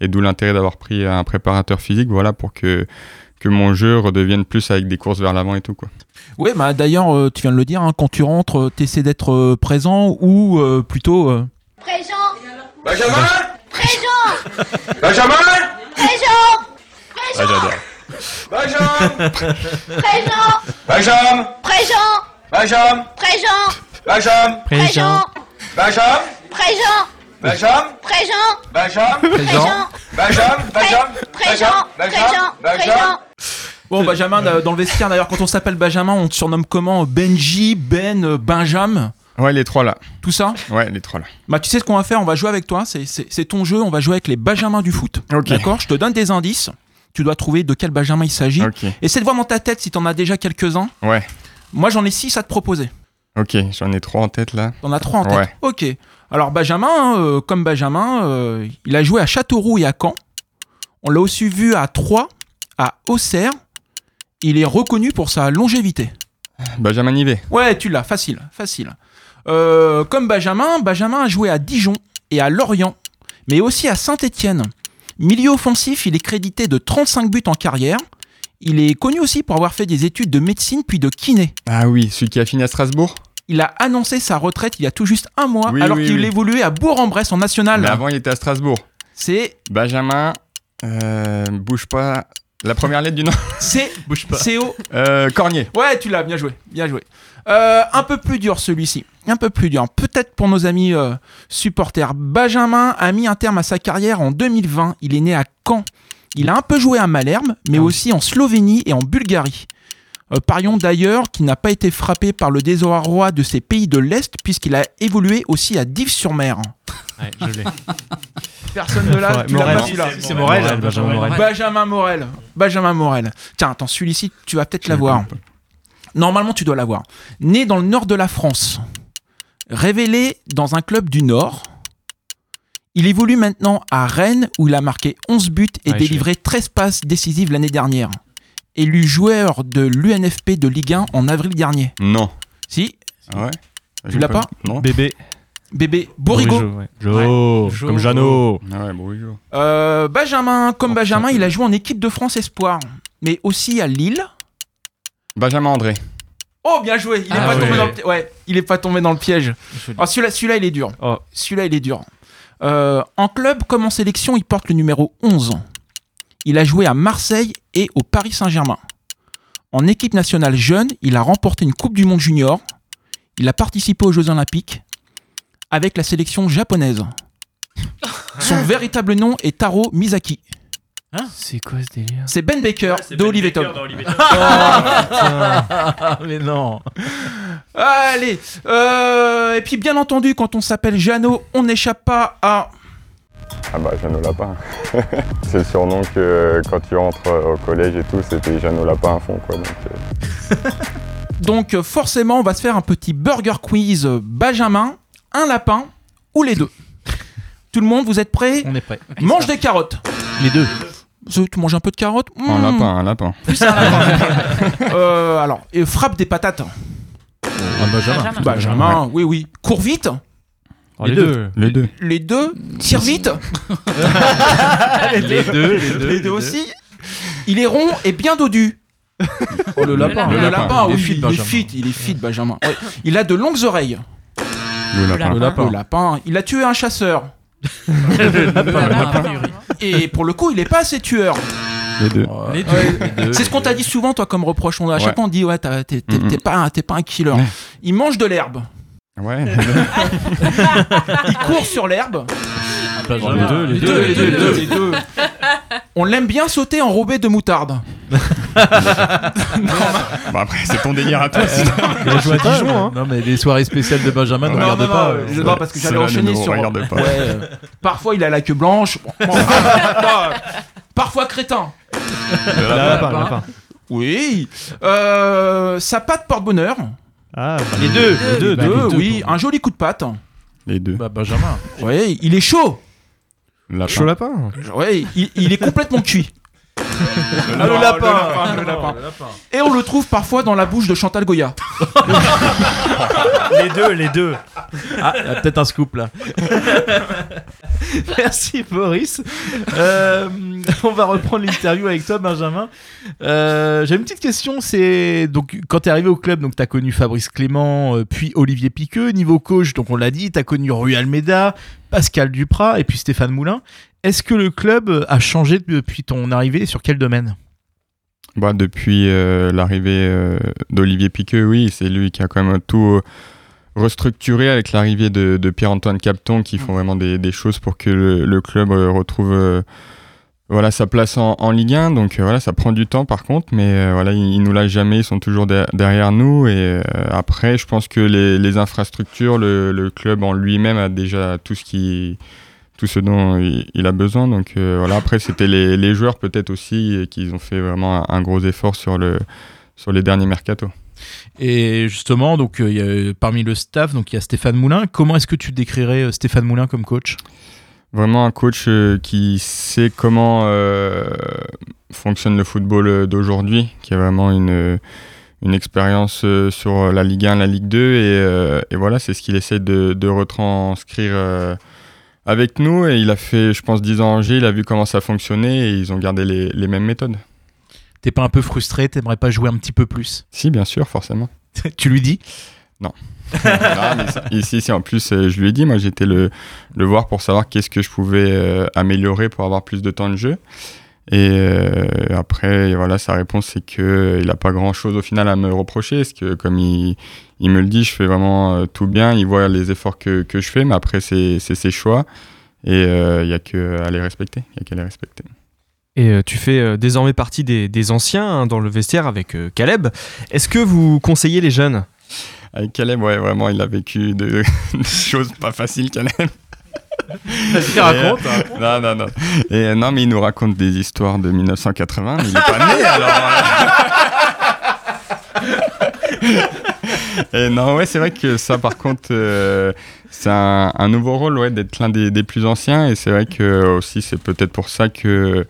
Et, et d'où l'intérêt d'avoir pris un préparateur physique, voilà, pour que, que mon jeu redevienne plus avec des courses vers l'avant et tout, quoi. Ouais, bah d'ailleurs, euh, tu viens de le dire, hein, quand tu rentres, euh, t'essaies d'être euh, présent ou euh, plutôt. euh, Présent. Benjamin Présent. [LAUGHS] Benjamin Présent. Ah, j'adore. Benjamin Présent. Benjamin Présent. Benjamin Présent. Benjamin Présent. Benjamin Présent Benjamin Présent Benjamin Présent Benjamin Présent Présent Présent Bon, Benjamin, euh, dans le vestiaire, d'ailleurs, quand on s'appelle Benjamin, on te surnomme comment? Benji, Ben, euh, Benjamin? Ouais, les trois là. Tout ça? Ouais, les trois là. Bah, tu sais ce qu'on va faire? On va jouer avec toi. C'est- ton jeu. On va jouer avec les Benjamins du foot. D'accord? Je te donne des indices. Tu dois trouver de quel Benjamin il s'agit. Ok. Essaie de voir dans ta tête si t'en as déjà quelques-uns. Ouais. Moi, j'en ai six à te proposer. Ok, j'en ai trois en tête là. T'en as trois en tête? Ouais. Ok. Alors, Benjamin, hein, euh, comme Benjamin, euh, il a joué à Châteauroux et à Caen. On l'a aussi vu à Troyes, à Auxerre. Il est reconnu pour sa longévité. Benjamin Nivet. Ouais, tu l'as, facile, facile. Euh, comme Benjamin, Benjamin a joué à Dijon et à Lorient, mais aussi à Saint-Étienne. Milieu offensif, il est crédité de 35 buts en carrière. Il est connu aussi pour avoir fait des études de médecine puis de kiné. Ah oui, celui qui a fini à Strasbourg Il a annoncé sa retraite il y a tout juste un mois, Oui, alors oui, qu'il oui. évoluait à Bourg-en-Bresse en national. Mais avant, il était à Strasbourg. C'est Benjamin, euh, bouge pas. La première lettre du nom [LAUGHS] C'est [LAUGHS] Bouge pas. CO. Euh, Cornier. Ouais, tu l'as, bien joué, bien joué. Euh, un peu plus dur celui-ci, un peu plus dur. Peut-être pour nos amis supporters. Benjamin a mis un terme à sa carrière en 2020. Il est né à Caen. Il a un peu joué à Malherbe, mais aussi en Slovénie et en Bulgarie. Euh, parions d'ailleurs qu'il n'a pas été frappé par le désarroi de ces pays de l'Est, puisqu'il a évolué aussi à Dives-sur-Mer. [LAUGHS] Ouais, je l'ai. Personne ne l'a, Ouais, tu l'as pas celui-là. C'est Morel. Morel, Benjamin Morel. Benjamin Morel. Benjamin Morel. Tiens, attends, celui-ci, tu vas peut-être l'avoir. Normalement, tu dois l'avoir. Né dans le nord de la France, révélé dans un club du Nord, il évolue maintenant à Rennes où il a marqué 11 buts et Ouais, délivré 13 passes décisives l'année dernière. Élu joueur de l'UNFP de Ligue 1 en avril dernier. Non. Si, Ah ouais Tu l'as pas Non. Bébé. bébé Borigo. Bourigeau, ouais. Jo, Jo. comme Jeannot. Ah ouais. Euh, Benjamin, comme Oh, Benjamin, il a joué en équipe de France Espoir, mais aussi à Lille. Benjamin André. Oh, bien joué. Il est Ah pas tombé dans le pi- ouais, il est pas tombé dans le piège. Ah, celui-là, celui-là, il est dur. Oh. Celui-là, il est dur. Euh, en club comme en sélection, il porte le numéro 11. Il a joué à Marseille et au Paris Saint-Germain. En équipe nationale jeune, il a remporté une Coupe du Monde junior. Il a participé aux Jeux Olympiques avec la sélection japonaise. Son [LAUGHS] véritable nom est Taro Misaki. C'est quoi ce délire? C'est Ben Baker de Olive et Tom. [LAUGHS] [LAUGHS] Mais non. Allez, euh, et puis bien entendu, quand on s'appelle Jeannot, on n'échappe pas à Ah bah Jeannot Lapin. [LAUGHS] c'est le surnom que euh, quand tu rentres euh, au collège et tout, c'était Jeannot Lapin à fond quoi. Donc, euh, [LAUGHS] Donc forcément, on va se faire un petit burger quiz Benjamin, un lapin ou les deux. Tout le monde, vous êtes prêts? On est prêt. Mange des carottes. Les deux. Tu manges un peu de carottes? Un Mmh. lapin, un lapin. Plus un lapin. [LAUGHS] Euh, alors, et frappe des patates. Un Benjamin. Benjamin, oui, oui. Cours vite. Oh, Les deux. Les deux. Les deux. Tire vite. Les deux, les deux. Les deux aussi. Il est rond et bien dodu. Oh, le lapin. Le, lapin, il est oui, fit, il est Benjamin. fit, il est fit, Benjamin. Ouais. Il a de longues oreilles. Le lapin. Le lapin. Le lapin. Il a tué un chasseur. [LAUGHS] Le lapin. Et pour le coup, il est pas assez tueur. Les deux. Les deux. C'est ce qu'on t'a dit souvent, toi, comme reproche. On, à chaque fois, on dit, ouais, t'es pas, un- pas un killer. Il mange de l'herbe. Ouais. [LAUGHS] Il court sur l'herbe. Les deux, Les deux, les deux, les deux, les deux. On l'aime bien sauter enrobé de moutarde. [LAUGHS] bah après, c'est ton délire à toi. Il a joué à Dijon, hein. Non, mais les soirées spéciales de Benjamin, ne regarde non, pas. non, euh, je- non, parce que j'allais enchaîner sur. regarde pas. Ouais, euh, parfois, il a la queue blanche. Bon, bon, [LAUGHS] euh, parfois crétin. Le lapin, le lapin. Oui. Euh, sa patte porte-bonheur. Ah, bah, Les deux. Les deux, Deux, deux, oui. Un joli coup de patte. Les deux. Bah, Benjamin. Ouais, il est chaud. Lapin. Chaud lapin. Ouais, il, il est complètement cuit. Le lapin. le lapin. Et on le trouve parfois dans la bouche de Chantal Goya. [LAUGHS] Les deux, les deux. Ah, il y a peut-être un scoop là. [LAUGHS] Merci Boris. Euh, on va reprendre l'interview avec toi Benjamin. Euh, J'ai une petite question, c'est donc quand tu es arrivé au club, donc tu as connu Fabrice Clément, euh, puis Olivier Piqueux, niveau coach, donc on l'a dit, tu as connu Rui Almeida, Pascal Duprat et puis Stéphane Moulin. Est-ce que le club a changé depuis ton arrivée sur quel domaine? Bah, depuis euh, l'arrivée euh, d'Olivier Piqueux, oui, c'est lui qui a quand même tout euh, restructuré avec l'arrivée de, de Pierre-Antoine Capton qui font vraiment des, des choses pour que le, le club retrouve voilà, sa place en, Ligue 1. Donc euh, voilà, ça prend du temps par contre, mais euh, voilà, ils, nous lâchent jamais, ils sont toujours de- derrière nous. Et euh, après, je pense que les, infrastructures, le, club en lui-même a déjà tout ce qui tout ce dont il, a besoin. Donc voilà, après c'était les, joueurs peut-être aussi qu'ils ont fait vraiment un, gros effort sur, le, sur les derniers mercatos. Et justement, donc parmi le staff, donc il y a Stéphane Moulin. Comment est-ce que tu décrirais Stéphane Moulin comme coach? Vraiment un coach euh, qui sait comment euh, fonctionne le football euh, d'aujourd'hui, qui a vraiment une, une expérience sur la Ligue 1, la Ligue 2, et, et voilà, c'est ce qu'il essaie de, de retranscrire avec nous. Et il a fait, je pense, 10 ans en Angers, il a vu comment ça fonctionnait et ils ont gardé les, les mêmes méthodes. T'es pas un peu frustré? T'aimerais pas jouer un petit peu plus? Si, bien sûr, forcément. [LAUGHS] Tu lui dis? Non. Ici, si en plus, euh, je lui ai dit, moi j'étais le, le voir pour savoir qu'est-ce que je pouvais euh, améliorer pour avoir plus de temps de jeu. Et euh, après, voilà, sa réponse, c'est qu'il n'a pas grand-chose au final à me reprocher, parce que comme il, il me le dit, je fais vraiment tout bien, il voit les efforts que, que je fais, mais après, c'est c'est ses choix, et il n'y a qu'à les respecter. Il a qu'à les respecter. Et tu fais désormais partie des, des anciens hein, dans le vestiaire avec Caleb. Est-ce que vous conseillez les jeunes? Avec Caleb, ouais, vraiment, il a vécu de- [LAUGHS] des choses pas faciles, Caleb. Vas-y, raconte, Et, euh, raconte. Non, non, non. Et euh, non, mais il nous raconte des histoires de 1980, mais il est pas né, alors. euh. [LAUGHS] Et non, ouais, c'est vrai que ça, par contre, euh, c'est un, un nouveau rôle, ouais, d'être l'un des, des plus anciens. Et c'est vrai que aussi, c'est peut-être pour ça que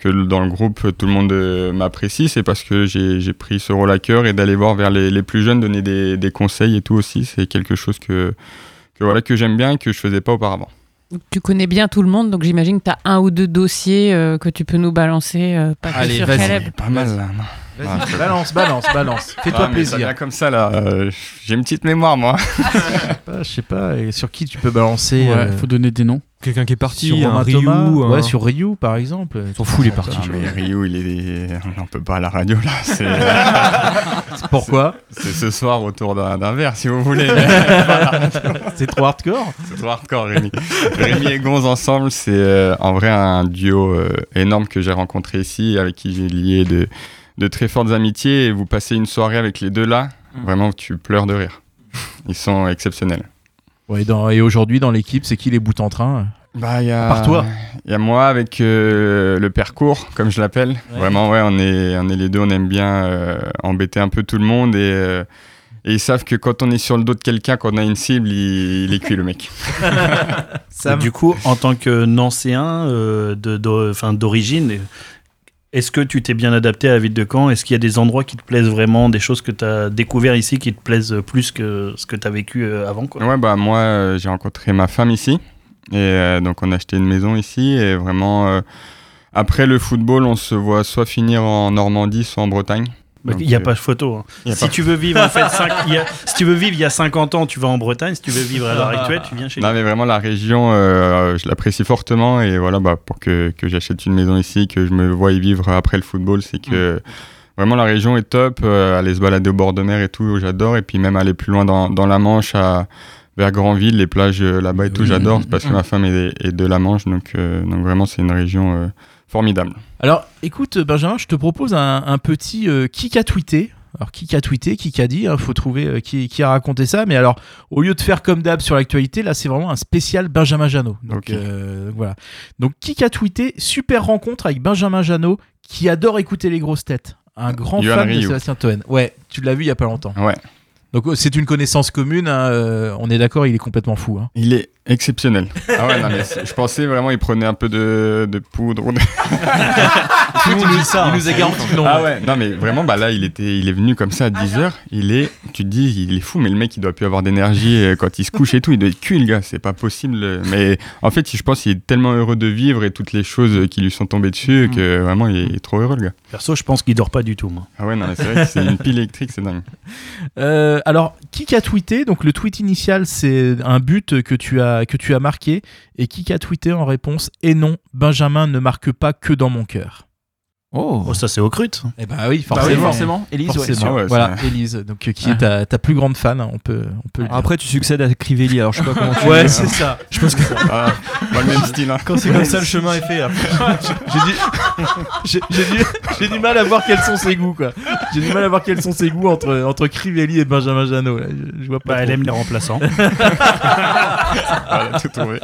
que dans le groupe tout le monde euh, m'apprécie, c'est parce que j'ai j'ai pris ce rôle à cœur et d'aller voir vers les, les plus jeunes, donner des, des conseils et tout aussi, c'est quelque chose que, que, voilà, que j'aime bien et que je faisais pas auparavant. Tu connais bien tout le monde, donc j'imagine que tu as un ou deux dossiers euh, que tu peux nous balancer, euh, pas que Allez, sur vas-y, Caleb. pas mal là. Ah, balance, balance, balance. Fais-toi Ah, ça plaisir. vient comme ça là, euh, j'ai une petite mémoire moi. [LAUGHS] Pas, Je sais pas, et sur qui tu peux balancer Ouais, euh, faut donner des noms. Quelqu'un qui est parti, sur un Ryu, Thomas un- Ouais, sur Ryu par exemple. S'en fout, il est parti. Ah, mais Ryu, il est. On peut pas à la radio là. C'est... [LAUGHS] Pourquoi C'est ce soir autour d'un, d'un verre si vous voulez. [LAUGHS] C'est trop hardcore C'est trop hardcore, Rémi. Rémi et Gonz ensemble, c'est euh, en vrai un duo euh, énorme que j'ai rencontré ici, avec qui j'ai lié de, de très fortes amitiés. Et vous passez une soirée avec les deux là, vraiment tu pleures de rire. Ils sont exceptionnels. Ouais, dans- et aujourd'hui dans l'équipe, c'est qui les bouts en train? Bah, y a, Par toi. Il y a moi avec euh, le parcours, comme je l'appelle. Ouais. Vraiment, ouais, on est, on est les deux, on aime bien euh, embêter un peu tout le monde et, euh, et ils savent que quand on est sur le dos de quelqu'un, quand on a une cible, il, il est cuit le mec. [LAUGHS] Du coup, en tant que nancéen euh, de, de- enfin, d'origine, est-ce que tu t'es bien adapté à la ville de Caen? Est-ce qu'il y a des endroits qui te plaisent vraiment, des choses que tu as découvert ici qui te plaisent plus que ce que tu as vécu euh, avant Ouais, bah moi, euh, j'ai rencontré ma femme ici. Et euh, donc, on a acheté une maison ici. Et vraiment, euh, après le football, on se voit soit finir en Normandie, soit en Bretagne. Il n'y a euh, pas de photo. hein. a Si pas- tu veux vivre en fait, a- si tu veux vivre il y a 50 ans, tu vas en Bretagne. Si tu veux vivre à l'heure actuelle, tu viens chez Non, nous. mais vraiment, la région, euh, je l'apprécie fortement. Et voilà, bah, pour que, que j'achète une maison ici, que je me voie y vivre après le football, c'est que vraiment la région est top. Euh, aller se balader au bord de mer et tout, j'adore. Et puis même aller plus loin dans, dans la Manche, à, vers Grandville, les plages là-bas et tout, j'adore. Parce que ma femme est, est de la Manche. Donc, euh, donc vraiment, c'est une région formidable. Alors, écoute, Benjamin, je te propose un, un petit euh, qui a tweeté. Alors, qui a tweeté, qui a dit, il faut trouver euh, qui, qui a raconté ça. Mais alors, au lieu de faire comme d'hab sur l'actualité, là, c'est vraiment un spécial Benjamin Janot. Donc, Ok. euh, voilà. Donc, qui a tweeté? Super rencontre avec Benjamin Janot, qui adore écouter les grosses têtes. Un grand fan de. Sébastien Toen. Ouais, tu l'as vu il y a pas longtemps. Ouais. Donc, euh, c'est une connaissance commune. hein, euh, on est d'accord, il est complètement fou. hein. Il est exceptionnel. Ah ouais, non, mais je pensais vraiment il prenait un peu de, de poudre. ou de- [LAUGHS] Tout le monde dit ça, Il hein. nous a garanti. Ah ouais, non mais vraiment, bah là, il, était, il est venu comme ça à 10h. Il est, tu te dis, il est fou, mais le mec, il doit plus avoir d'énergie euh, quand il se couche et tout. Il doit être cuit, le gars, c'est pas possible. Mais en fait, je pense qu'il est tellement heureux de vivre et toutes les choses qui lui sont tombées dessus que vraiment, il est, il est trop heureux, le gars. Perso, je pense qu'il dort pas du tout, moi. Ah ouais, non, mais c'est vrai que c'est une pile électrique, c'est dingue. Euh, alors, qui a tweeté? Donc, le tweet initial, c'est un but que tu as, que tu as marqué. Et qui a tweeté en réponse? Et non, Benjamin ne marque pas que dans mon cœur. Oh, ça c'est Ocrute. Eh bah oui, Bah forcément. oui, forcément. Élise, ouais, Forcément. sûr. Ouais, voilà, Élise, donc, euh, qui est ta, ta plus grande fan, hein, on peut, on peut. Après, tu succèdes à Crivelli, alors je sais pas comment tu Ouais, c'est ça. Je pense que Ah, pas le même style. Hein. quand c'est comme ça, le chemin est fait. [LAUGHS] J'ai du, j'ai, du, j'ai du mal à voir quels sont ses goûts, quoi. J'ai du mal à voir quels sont ses goûts entre, entre Crivelli et Benjamin Janot. là. Je, je vois pas. Bah, elle aime les remplaçants. [LAUGHS] Voilà, tout trouvé.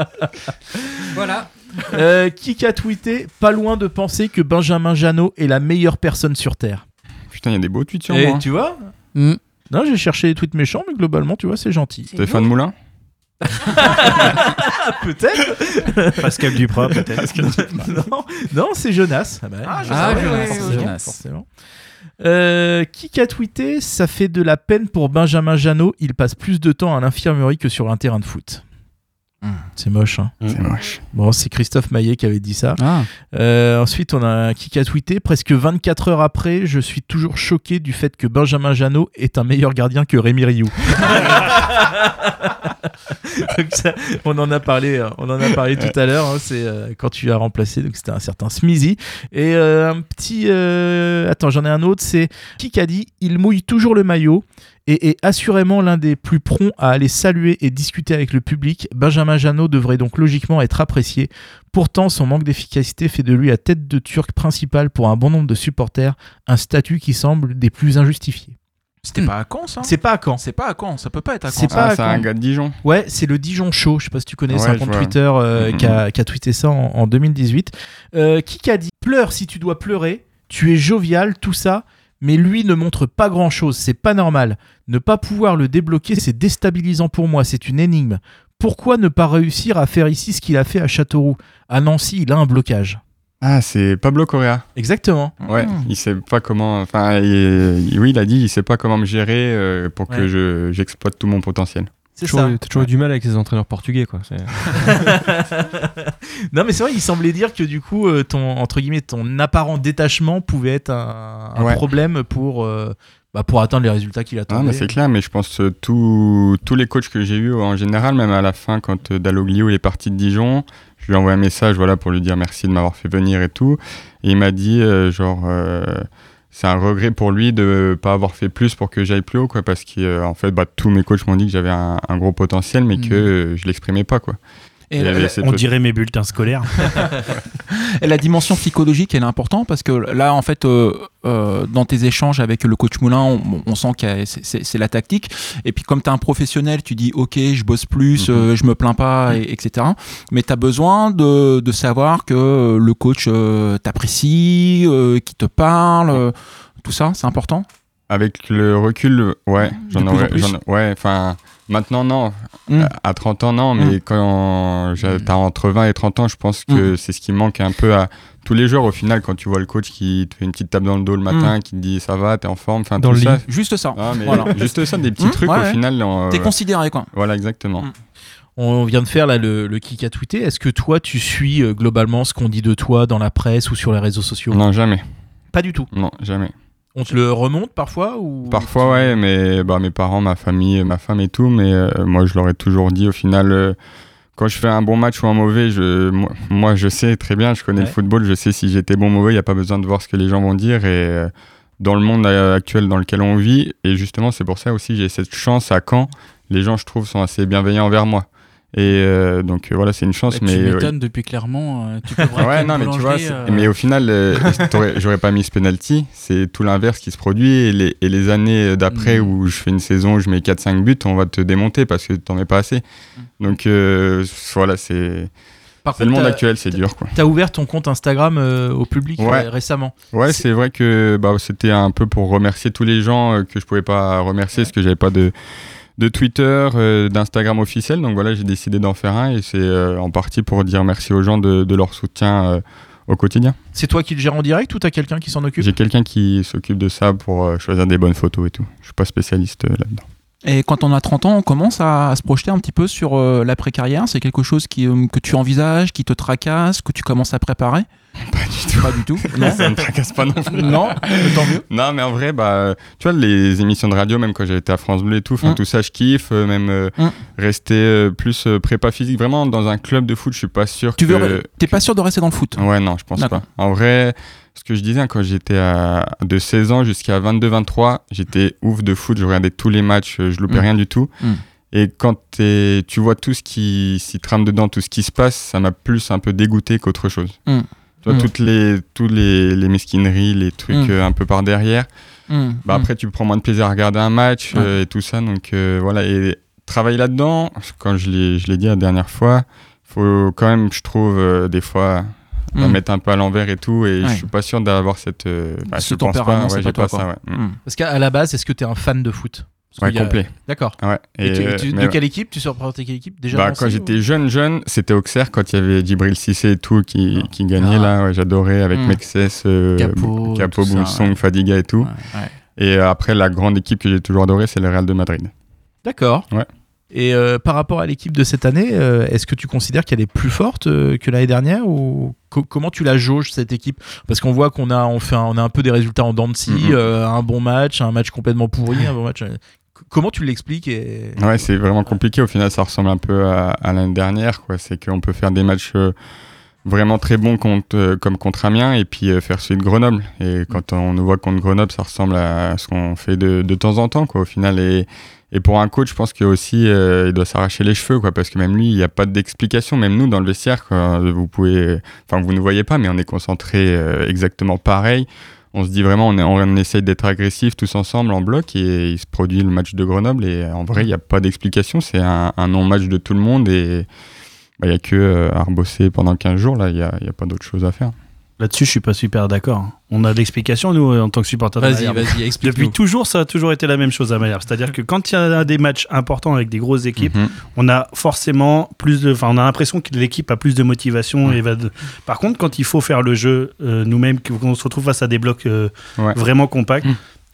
Voilà. Euh, qui a tweeté Pas loin de penser que Benjamin Janot est la meilleure personne sur Terre. Putain, il y a des beaux tweets sur Et moi. hein. tu vois Mm. Non, j'ai cherché des tweets méchants, mais globalement, tu vois, c'est gentil. Stéphane Moulin? [LAUGHS] Peut-être Pascal Duprat, peut-être. [LAUGHS] non, non c'est Jonas. Ah, bah, Ah, je Ah, Jonas, forcément, Jonas. forcément. Euh, qui a tweeté Ça fait de la peine pour Benjamin Janot. Il passe plus de temps à l'infirmerie que sur un terrain de foot. Hmm. C'est moche. Hein. C'est moche. Bon, c'est Christophe Maillet qui avait dit ça. Ah. Euh, ensuite, on a un qui a tweeté Presque 24 heures après, je suis toujours choqué du fait que Benjamin Janot est un meilleur gardien que Rémi Rioux. [LAUGHS] Donc ça, on en a parlé, euh, on en a parlé tout à l'heure. hein, c'est euh, quand tu as remplacé, donc c'était un certain Smizy. Et euh, un petit, euh, attends, j'en ai un autre. C'est qui a dit Il mouille toujours le maillot et est assurément l'un des plus prompts à aller saluer et discuter avec le public. Benjamin Janot devrait donc logiquement être apprécié. Pourtant, son manque d'efficacité fait de lui la tête de turc principale pour un bon nombre de supporters, un statut qui semble des plus injustifiés. C'était pas à Caen, ça C'est pas à Caen. C'est pas à Caen, ça peut pas être à Caen. C'est pas Ah, à c'est Caen. un gars de Dijon. Ouais, c'est le Dijon Show. Je sais pas si tu connais, c'est Ouais, un je compte vois. Twitter euh, Mhm. qui, a, qui a tweeté ça en, en 2018. Euh, qui a dit Pleure si tu dois pleurer, tu es jovial, tout ça, mais lui ne montre pas grand chose, c'est pas normal. Ne pas pouvoir le débloquer, c'est déstabilisant pour moi, c'est une énigme. Pourquoi ne pas réussir à faire ici ce qu'il a fait à Châteauroux À Nancy, il a un blocage. Ah, c'est Pablo Correa. Exactement. Ouais, il sait pas comment. Enfin, oui, il a dit, il sait pas comment me gérer euh, pour que je- j'exploite tout mon potentiel. C'est ça. T'as toujours eu du mal avec les entraîneurs portugais, quoi. [LAUGHS] Non mais c'est vrai, il semblait dire que du coup, euh, ton entre guillemets, ton apparent détachement pouvait être un, un Ouais. problème pour euh, bah, pour atteindre les résultats qu'il Ah, attendait. mais c'est clair, mais je pense que tous tous les coachs que j'ai eus en général, même à la fin, quand euh, Dalloglio est parti de Dijon, je lui ai envoyé un message voilà, pour lui dire merci de m'avoir fait venir et tout. Et il m'a dit, euh, genre, euh, c'est un regret pour lui de pas avoir fait plus pour que j'aille plus haut, quoi, parce qu'en fait, bah, tous mes coachs m'ont dit que j'avais un, un gros potentiel, mais que euh, je l'exprimais pas, quoi. Et la- la- On dirait mes bulletins scolaires. [LAUGHS] Et la dimension psychologique, elle est importante parce que là, en fait, euh, euh, dans tes échanges avec le coach Moulin, on, on sent que c'est- la tactique. Et puis, comme tu es un professionnel, tu dis Ok, je bosse plus, Mhm. euh, je me plains pas, et- etc. Mais tu as besoin de, de savoir que le coach euh, t'apprécie, euh, qu'il te parle, euh, tout ça, c'est important? Avec le recul, ouais, j'en aurais. Ouais, enfin, maintenant, non. Mm. À 30 ans, non, mais quand j'ai- t'as entre 20 et 30 ans, je pense que c'est ce qui manque un peu à tous les joueurs. Au final, quand tu vois le coach qui te fait une petite tape dans le dos le matin, qui te dit ça va, t'es en forme, enfin, Dans tout le ça. lit. Juste ça. Ah, mais Voilà. Juste ça, des petits Mm, trucs ouais, au ouais. final. on- T'es considéré, quoi. Voilà, exactement. Mm. On vient de faire là le, le kick à tweeter. Est-ce que toi tu suis euh, globalement ce qu'on dit de toi dans la presse ou sur les réseaux sociaux? Non, jamais. Pas du tout. Non, jamais. On te le remonte parfois ou? Parfois, ouais, mais bah, mes parents, ma famille, ma femme et tout, mais euh, moi, je leur ai toujours dit au final, euh, quand je fais un bon match ou un mauvais, je, moi, moi, je sais très bien, je connais Ouais. le football, je sais si j'étais bon ou mauvais, il n'y a pas besoin de voir ce que les gens vont dire. Et euh, dans le monde actuel dans lequel on vit, et justement, c'est pour ça aussi, j'ai cette chance à Caen, les gens, je trouve, sont assez bienveillants envers moi. Et euh, donc euh, voilà, c'est une chance, Bah, mais. tu euh, m'étonnes depuis tu peux [LAUGHS] braquer Ouais, non, mais tu vois, mais au final, [LAUGHS] j'aurais pas mis ce penalty. C'est tout l'inverse qui se produit. Et les, et les années d'après Mm. où je fais une saison où je mets 4-5 buts, on va te démonter parce que t'en mets pas assez. Donc euh, voilà, c'est c'est le monde actuel, c'est dur quoi. T'as ouvert ton compte Instagram euh, au public Ouais. euh, récemment. Ouais, C'est- vrai que bah, c'était un peu pour remercier tous les gens euh, que je pouvais pas remercier parce que j'avais pas de, de Twitter, euh, d'Instagram officiel. Donc voilà, j'ai décidé d'en faire un et c'est euh, en partie pour dire merci aux gens de, de leur soutien euh, au quotidien. C'est toi qui le gères en direct ou t'as quelqu'un qui s'en occupe? J'ai quelqu'un qui s'occupe de ça pour euh, choisir des bonnes photos et tout. Je suis pas spécialiste euh, là-dedans. Et quand on a 30 ans, on commence à, à se projeter un petit peu sur euh, l'après-carrière? C'est quelque chose qui, euh, que tu envisages, qui te tracasse, que tu commences à préparer? [LAUGHS] Pas du tout. Pas du tout. [LAUGHS] Non. ça me tracasse pas non plus. Non, tant mieux. [LAUGHS] Non, mais en vrai, bah, tu vois, les émissions de radio, même quand été à France Bleu et tout, enfin, Mm. tout ça, je kiffe. euh, même euh, Mm. rester euh, plus euh, prépa physique. Vraiment, dans un club de foot, je suis pas sûr Tu que. veux, t'es pas sûr de rester dans le foot? Ouais, non, je pense pas. En vrai, ce que je disais, hein, quand j'étais à- de 16 ans jusqu'à 22-23, j'étais ouf de foot, je regardais tous les matchs, je loupais Mm. rien du tout. Et quand tu vois tout ce qui s'y trame dedans, tout ce qui se passe, ça m'a plus un peu dégoûté qu'autre chose. Mm. Tu vois, Mm. toutes les, tous les, les mesquineries, les trucs Mm. euh, un peu par derrière. Mm. Bah, après, tu prends moins de plaisir à regarder un match euh, et tout ça. Donc euh, voilà, et travailler là-dedans, quand je l'ai je l'ai dit la dernière fois, faut quand même, je trouve, des fois, la mettre un peu à l'envers et tout. Et Ouais. je suis pas sûr d'avoir cette. bah, Ce je pense pas, ouais, pas ça. Parce qu'à à la base, est-ce que t'es un fan de foot? Parce Ouais, a- complet. D'accord. Ouais. Et, tu- tu- mais de ouais. quelle équipe tu supportais quelle équipe déjà Bah, quand j'étais jeune, jeune, c'était Auxerre quand il y avait Djibril Cissé et tout qui, qui gagnait Ah. là. Ouais, J'adorais avec Mm. Mexès, euh, Capo, Capo. Fadiga et tout. Et euh, après, la grande équipe que j'ai toujours adorée, c'est le Real de Madrid. D'accord. Ouais. Et euh, par rapport à l'équipe de cette année, euh, est-ce que tu considères qu'elle est plus forte euh, que l'année dernière ou co- comment tu la jauges cette équipe? Parce qu'on voit qu'on a on fait un, on a un peu des résultats en dents de scie, Mhm. euh, un bon match, un match complètement pourri, un bon match. Comment tu l'expliques et... Ouais, c'est vraiment compliqué. Au final, ça ressemble un peu à, à l'année dernière. C'est qu'on peut faire des matchs vraiment très bon contre, euh, comme contre Amiens et puis faire celui de Grenoble. Et quand on nous voit contre Grenoble, ça ressemble à ce qu'on fait de, de temps en temps, quoi, au final. Et, et pour un coach, je pense qu'il aussi, euh, il doit s'arracher les cheveux, quoi, parce que même lui, il n'y a pas d'explication. Même nous, dans le vestiaire, vous pouvez, enfin, vous ne voyez pas, mais on est concentré euh, exactement pareil. On se dit vraiment, on, essaye d'être agressif tous ensemble en bloc et il se produit le match de Grenoble. Et en vrai, il n'y a pas d'explication. C'est un, non-match de tout le monde et bah, il n'y a que euh, à rebosser pendant 15 jours. Là, il n'y a, a pas d'autre chose à faire. Là-dessus, je suis pas super d'accord. On a de l'explication, nous, en tant que supporters. de Vas-y, vas-y, explique-nous. Depuis toujours, ça a toujours été la même chose à Malherbe. C'est-à-dire que quand il y a des matchs importants avec des grosses équipes, Mhm. on a forcément plus de. Enfin, on a l'impression que l'équipe a plus de motivation. Et va de- Par contre, quand il faut faire le jeu euh, nous-mêmes, qu'on se retrouve face à des blocs euh, Ouais. vraiment compacts,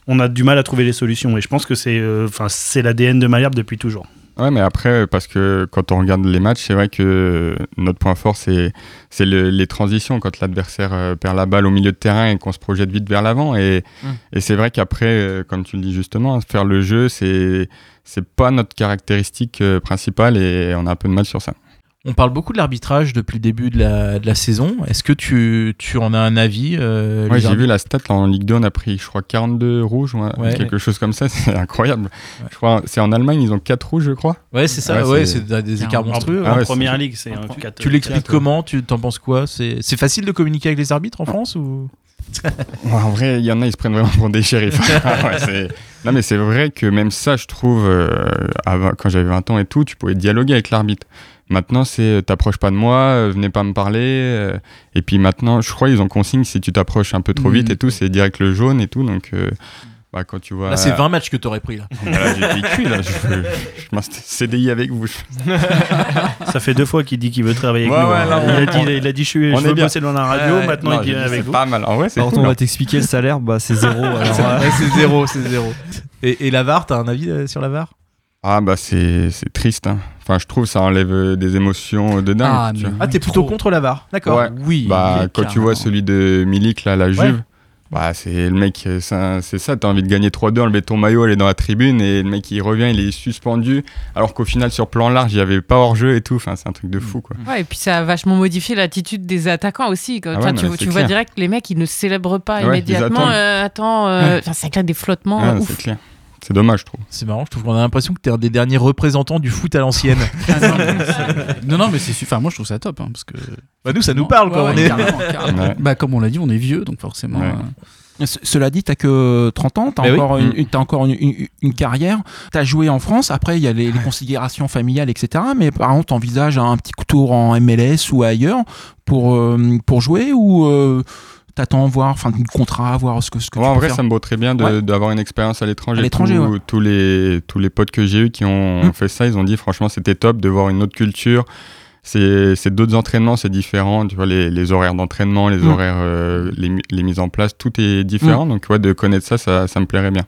on a du mal à trouver les solutions. Et je pense que c'est euh, enfin c'est l'ADN de Malherbe depuis toujours. Ouais, mais après, parce que quand on regarde les matchs, c'est vrai que notre point fort, c'est le- les transitions. Quand l'adversaire euh, perd la balle au milieu de terrain et qu'on se projette vite vers l'avant. Et, Mm. et c'est vrai qu'après, euh, comme tu le dis justement, faire le jeu, c'est c'est pas notre caractéristique euh, principale et on a un peu de mal sur ça. On parle beaucoup de l'arbitrage depuis le début de la, de la saison. Est-ce que tu, tu en as un avis euh, Ouais, les j'ai vu la stat là, en Ligue 2, on a pris, je crois, 42 rouges, Ouais. quelque chose comme ça, [LAUGHS] c'est incroyable. Je crois, c'est en Allemagne, ils ont 4 rouges, je crois. Ouais, c'est ça, ouais, c'est des- des écarts monstrueux. Ah en ouais, première ligue, c'est un quatre- Tu l'expliques comment? Tu t'en penses quoi? C'est facile de communiquer avec les arbitres en France ou? Ouais, en vrai, il y en a, ils se prennent vraiment pour des shérifs. [LAUGHS] Ouais, c'est- non, mais c'est vrai que même ça, je trouve, euh, quand j'avais 20 ans et tout, tu pouvais dialoguer avec l'arbitre. Maintenant, c'est euh, t'approches pas de moi, euh, venez pas me parler. euh, et puis maintenant, je crois, ils ont consigne si tu t'approches un peu trop vite et tout, c'est direct le jaune et tout. Donc, euh, bah, quand tu vois. Là, c'est 20 matchs que t'aurais pris là. [LAUGHS] Voilà, j'ai cuit, là. Je, je, je CDI avec vous. [LAUGHS] Ça fait deux fois qu'il dit qu'il veut travailler avec Ouais, nous. ouais, hein. là, il, a on- dit, il a dit je, suis, on je est veux bien. bosser dans la radio, Ouais, maintenant non, il vient dit, avec c'est vous. pas mal. En vrai, c'est Par contre, cool, on hein. va t'expliquer le salaire, bah c'est zéro. [LAUGHS] alors, Ouais, c'est zéro, c'est zéro. Et, et la VAR, t'as un avis euh, sur la VAR Ah, bah, c'est c'est triste. hein. Enfin, je trouve ça enlève euh, des émotions de dingue. Ah. Ah, t'es plutôt contre la VAR, d'accord. Ouais. Oui, Bah, quand tu vois celui de Milik, là, la Juve, Ouais. bah, c'est le mec, euh, c'est c'est ça, t'as envie de gagner 3-2, enlever ton maillot, aller dans la tribune, et le mec, il revient, il est suspendu, alors qu'au final, sur plan large, il n'y avait pas hors-jeu et tout. Enfin, c'est un truc de fou, quoi. Ouais, et puis ça a vachement modifié l'attitude des attaquants aussi. Quand- Ah ouais, tu, c'est vois clair. direct que les mecs, ils ne célèbrent pas Ouais, immédiatement. euh, attends, euh, Ouais. enfin, ça crée des flottements. Ah, euh, c'est ouf. clair. C'est dommage, je trouve. C'est marrant, je trouve qu'on a l'impression que t'es un des derniers représentants du foot à l'ancienne. [LAUGHS] Ah non, [LAUGHS] non, non, mais c'est su- enfin, moi je trouve ça top hein, parce que. Bah, nous, ça nous parle, quoi, Ouais, on ouais, est- carrément, carrément. Ouais. Bah, comme on l'a dit, on est vieux donc forcément. Ouais. euh, Ce- Cela dit, t'as que 30 ans, t'as Mais oui. encore, une, Mm. une- t'as encore une, une- une carrière, t'as joué en France, après il y a les, les considérations familiales, etc. Mais par exemple, t'envisages un petit tour en MLS ou ailleurs pour, euh, pour jouer ou euh, t'attends voir, enfin, un contrat, voir ce que, ce que Moi, tu en peux vrai, faire ça me vaut très bien Ouais. d'avoir une expérience à l'étranger. À l'étranger, Tous- ouais. tous, les, tous les potes que j'ai eus qui ont Mm. fait ça, ils ont dit franchement, c'était top de voir une autre culture. C'est d'autres entraînements, c'est différent. Tu vois, les, les horaires d'entraînement, les Mm. horaires, euh, les, les mises en place, tout est différent. Donc, ouais, de connaître ça, ça, ça me plairait bien.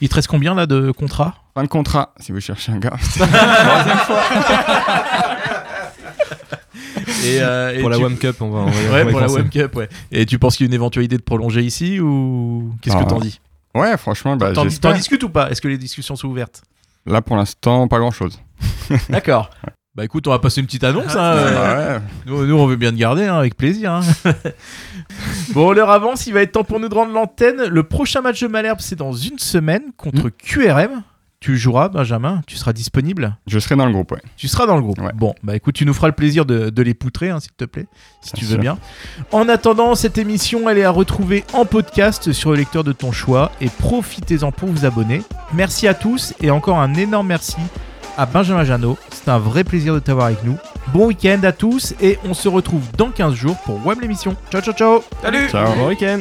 Il te reste combien là de contrats? Fin de contrat, si vous cherchez un gars. [LAUGHS] [LAUGHS] Et, euh, et Pour la tu- WAM Cup, on va. on va- on Ouais, va y pour la penser. WAM Cup, ouais. Et tu penses qu'il y a une éventualité de prolonger ici ou qu'est-ce que Ah. t'en dis? Ouais, franchement, bah, T'en discutes ou pas? Est-ce que les discussions sont ouvertes? Là, pour l'instant, pas grand-chose. [LAUGHS] D'accord. Bah écoute, on va passer une petite annonce. hein, euh, ouais. nous, nous, on veut bien te garder, hein, avec plaisir. hein. [LAUGHS] bon, l'heure avance, il va être temps pour nous de rendre l'antenne. Le prochain match de Malherbe, c'est dans une semaine contre QRM. Tu joueras, Benjamin, tu seras disponible? Je serai dans le groupe, ouais. Tu seras dans le groupe. Ouais. Bon, bah écoute, tu nous feras le plaisir de, de les poutrer, hein, s'il te plaît, si Bien tu veux sûr. bien. En attendant, cette émission, elle est à retrouver en podcast sur le lecteur de ton choix et profitez-en pour vous abonner. Merci à tous et encore un énorme merci à Benjamin Janot. C'est un vrai plaisir de t'avoir avec nous. Bon week-end à tous et on se retrouve dans 15 jours pour Web l'émission. Ciao, ciao, ciao Salut Ciao. Bon week-end.